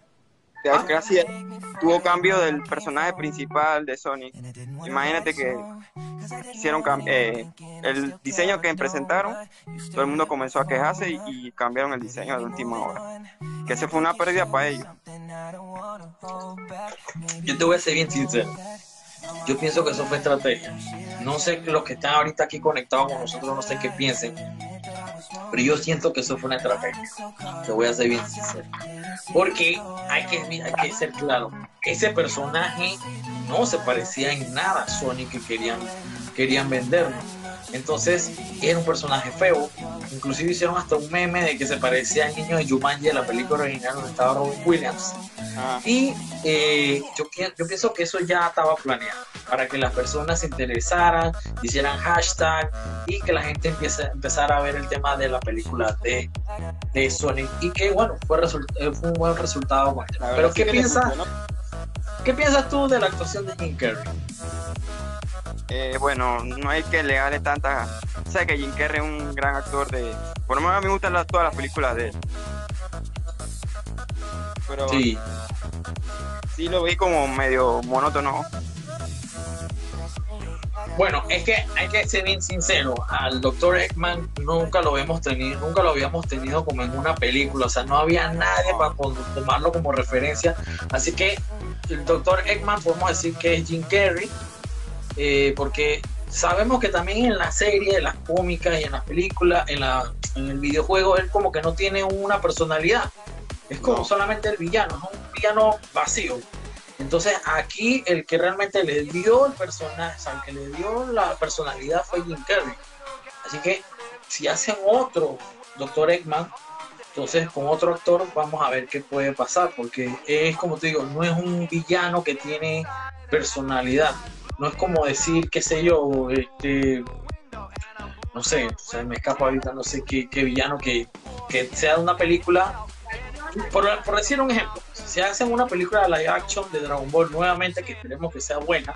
Que así tuvo cambio del personaje principal de Sonic. Imagínate que hicieron eh, el diseño que presentaron, todo el mundo comenzó a quejarse y, y cambiaron el diseño de última hora. Que ese fue una pérdida para ellos.
Yo te voy a ser bien sincero. Yo pienso que eso fue estrategia. No sé los que están ahorita aquí conectados con nosotros, no sé qué piensen. Pero yo siento que eso fue una estrategia. Te voy a ser bien sincero. Porque hay que, que ser claro. Ese personaje no se parecía en nada a Sonic que querían, querían vendernos. Entonces era un personaje feo. Inclusive hicieron hasta un meme de que se parecía al niño de Jumanji de la película original donde estaba Robin Williams.
Ah,
Y eh, yo, pi- yo pienso que eso ya estaba planeado para que las personas se interesaran, hicieran hashtag y que la gente empiece, empezara a ver el tema de la película de, de Sonic y que bueno, fue, eh, fue un buen resultado. Pero ¿qué piensas. ¿qué piensas tú de la actuación de Jim Carrey?
Eh, bueno, no hay que le darle tanta. Sé que Jim Carrey es un gran actor de. Por lo menos a mí me gustan las- todas las películas de él. Pero sí.
Sí.
lo vi como medio monótono.
Bueno, es que hay que ser bien sincero, al Dr. Eggman nunca lo hemos tenido, nunca lo habíamos tenido como en una película, o sea, no había nadie para tomarlo como referencia, así que el Dr. Eggman podemos decir que es Jim Carrey, eh, porque sabemos que también en la serie, en las cómicas y en las películas, en, la, en el videojuego, él como que no tiene una personalidad, es como
No.
solamente el villano, es un villano vacío. Entonces aquí el que realmente le dio el personaje, o sea, el que le dio la personalidad fue Jim Carrey. Así que si hacen otro Dr. Eggman, entonces con otro actor vamos a ver qué puede pasar, porque es como te digo, no es un villano que tiene personalidad. No es como decir, qué sé yo, este, no sé, o me escapa ahorita, no sé qué, qué villano que, que sea una película. Por, por decir un ejemplo, si hacen una película de live action de Dragon Ball nuevamente, que esperemos que sea buena,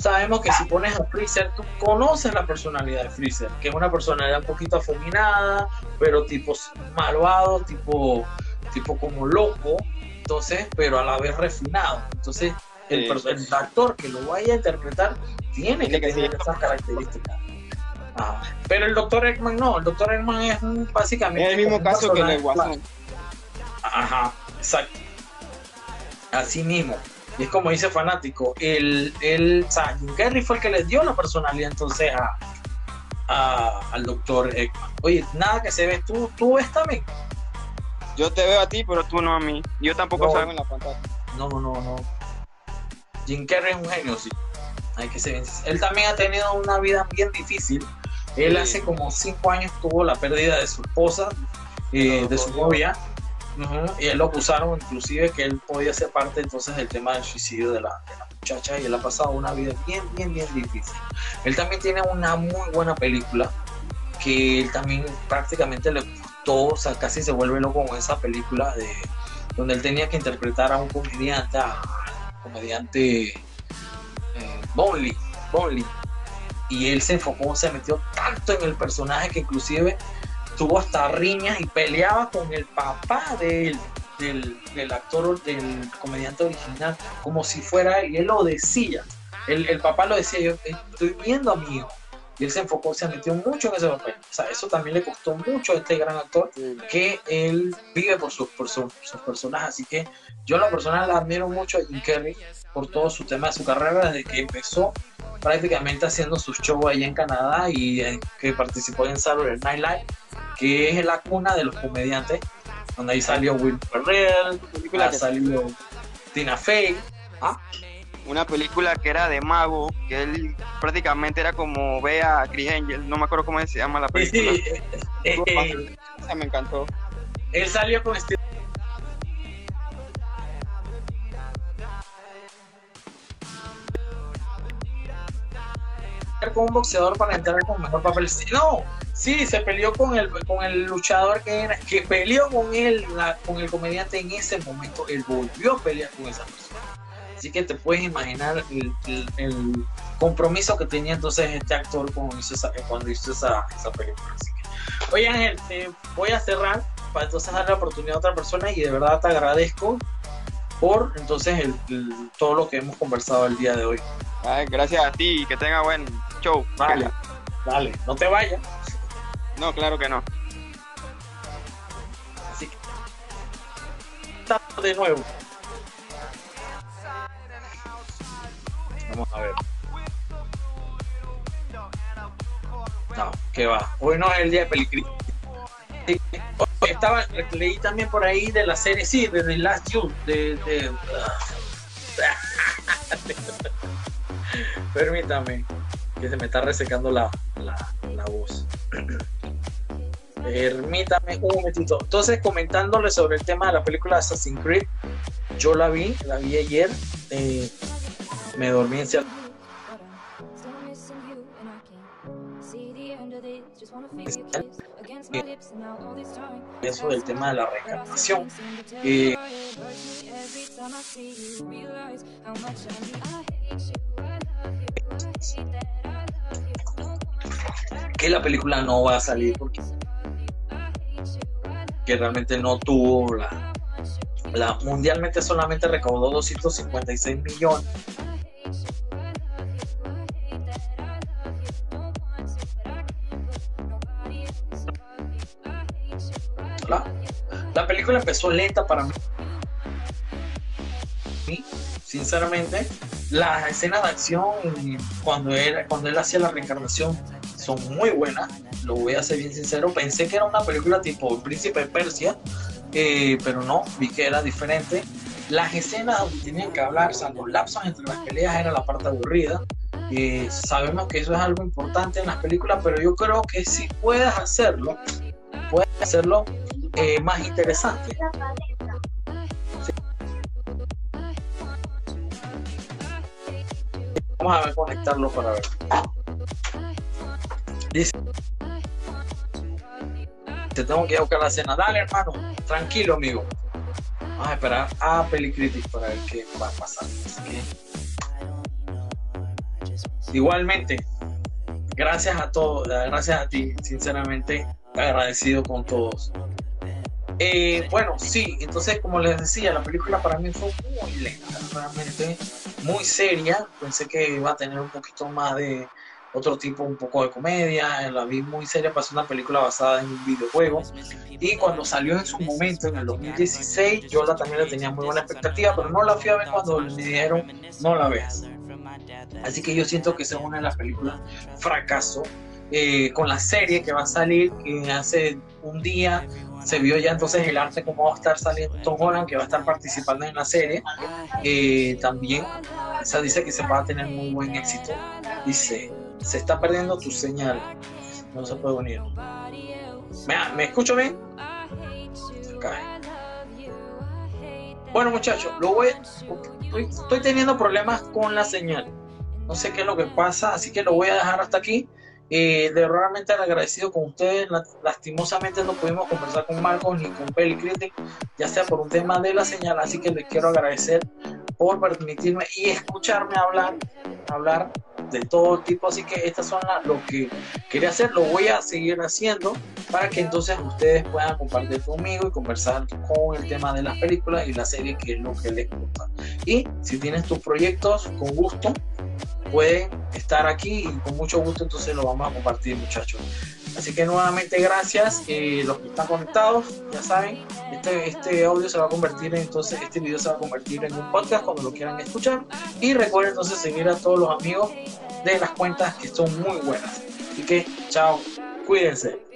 sabemos que si pones a Freezer, tú conoces la personalidad de Freezer, que es una personalidad un poquito afeminada, pero tipo malvado, tipo, tipo como loco, entonces, pero a la vez refinado. Entonces, el,
Sí,
actor que lo vaya a interpretar tiene que tener esas características. Ajá. Pero el Dr. Eggman no, el Dr. Eggman es un, básicamente.
Es el mismo caso que el de Guasón.
Ajá, exacto. Así mismo. Y es como dice fanático, el, el, o sea, Jim Carrey fue el que les dio la personalidad entonces a, a- al doctor Eggman. Oye, nada que se ve, tú, tú ves también.
Yo te veo a ti, pero tú no a mí. Yo tampoco
No.
salgo en la pantalla.
No, no, no. Jim Carrey es un genio, sí. Hay que ser. Él también ha tenido una vida bien difícil. Él
Sí.
hace como cinco años tuvo la pérdida de su esposa, eh, de su novia. Ujú, Y él lo acusaron inclusive que él podía ser parte entonces del tema del suicidio de la, de la muchacha y él ha pasado una vida bien, bien, bien difícil. Él también tiene una muy buena película que él también prácticamente le gustó, o sea, casi se vuelve loco con esa película de donde él tenía que interpretar a un comediante, a comediante eh, Bonley, Bonley. Y él se enfocó, se metió tanto en el personaje que inclusive tuvo hasta riñas y peleaba con el papá de él, del, del actor, del comediante original, como si fuera, y él lo decía. El, el papá lo decía, yo estoy viendo a mi hijo. Y él se enfocó, se metió mucho en ese papel. O sea, eso también le costó mucho a este gran actor que él vive por sus, por sus, sus personajes. Así que yo en lo personal la admiro mucho a Jim Carrey por todo su tema de su carrera desde que empezó prácticamente haciendo sus shows allá en Canadá y eh, que participó en Saturday Night Live, que es la cuna de los comediantes, donde ahí salió Will Ferrell, salido Tina Fey.
Una película que era de mago, que él prácticamente era como ve a Chris Angel, no me acuerdo cómo se llama la
Sí,
película.
sí, eh, eh, eh,
Esa me encantó.
él salió con Steve con un boxeador para entrar con mejor papel. Sí, No, sí, se peleó con el, con el luchador que era, que peleó con él, la- con el comediante en ese momento. Él volvió a pelear con esa persona. Así que te puedes imaginar el, el- el compromiso que tenía entonces este actor cuando hizo esa, cuando hizo esa, esa película. Así que, oye Ángel, te voy a cerrar para entonces darle la oportunidad a otra persona y de verdad te agradezco por entonces el- el- todo lo que hemos conversado el día de hoy.
Ay, gracias a ti, que tenga buen show.
Vale, dale, no te vayas.
No, claro que no.
Así que de nuevo. A ver. No, que va. Hoy no es el día de película. Estaba, leí también por ahí de la serie, sí, de The Last June, de, Permítame, que se me está resecando la, la, la voz. Permítame un momentito. Entonces, comentándole sobre el tema de la película Assassin's Creed, yo la vi, la vi ayer. eh, me dormí en eso del tema de la reencarnación.
Eh,
que la película no va a salir porque que realmente no tuvo la, la mundialmente solamente recaudó 256 millones la, la película empezó lenta para mí sinceramente las escenas de acción cuando él, cuando él hacía la reencarnación son muy buenas lo voy a ser bien sincero pensé que era una película tipo El Príncipe de Persia eh, pero no, vi que era diferente. Las escenas donde tenían que hablar, o los lapsos entre las peleas era la parte aburrida. Eh, sabemos que eso es algo importante en las películas, pero yo creo que si puedes hacerlo, puedes hacerlo eh, más interesante. Vamos a ver conectarlo para ver. Dice te tengo que ir buscar la cena. Dale, hermano, tranquilo, amigo. Vamos a esperar a Pelicritic para ver qué va a pasar. Igualmente, gracias a todos, gracias a ti, sinceramente, agradecido con todos. Eh, bueno, sí, entonces como les decía, la película para mí fue muy lenta, realmente muy seria. Pensé que iba a tener un poquito más de, otro tipo un poco de comedia, la vi muy seria, pasó una película basada en un videojuego y cuando salió en su momento, en el 2016, yo la, también la tenía muy buena expectativa, pero no la fui a ver cuando me dijeron no la veas. Así que yo siento que esa es una de las películas fracaso. Eh, con la serie que va a salir, que hace un día se vio ya entonces el arte cómo va a estar saliendo Tom Holland, que va a estar participando en la serie. Eh, también, o sea, dice que se va a tener muy buen éxito. Dice, se está perdiendo tu señal. No se puede unir. ¿Me, ¿me escucho bien? Bueno, muchachos, lo voy, estoy, estoy teniendo problemas con la señal. No sé qué es lo que pasa, así que lo voy a dejar hasta aquí. Eh, de realmente agradecido con ustedes. Lastimosamente no pudimos conversar con Marcos ni con Pelicritic, ya sea por un tema de la señal. Así que les quiero agradecer por permitirme y escucharme hablar, hablar de todo tipo. Así que estas son las, lo que quería hacer. Lo voy a seguir haciendo para que entonces ustedes puedan compartir conmigo y conversar con el tema de las películas y la serie, que es lo que les gusta. Y si tienes tus proyectos, con gusto pueden estar aquí y con mucho gusto entonces lo vamos a compartir muchachos. Así que nuevamente gracias los que están conectados, ya saben, este, este audio se va a convertir en, entonces, este video se va a convertir en un podcast cuando lo quieran escuchar. Y recuerden entonces seguir a todos los amigos de las cuentas que son muy buenas. Así que chao, cuídense.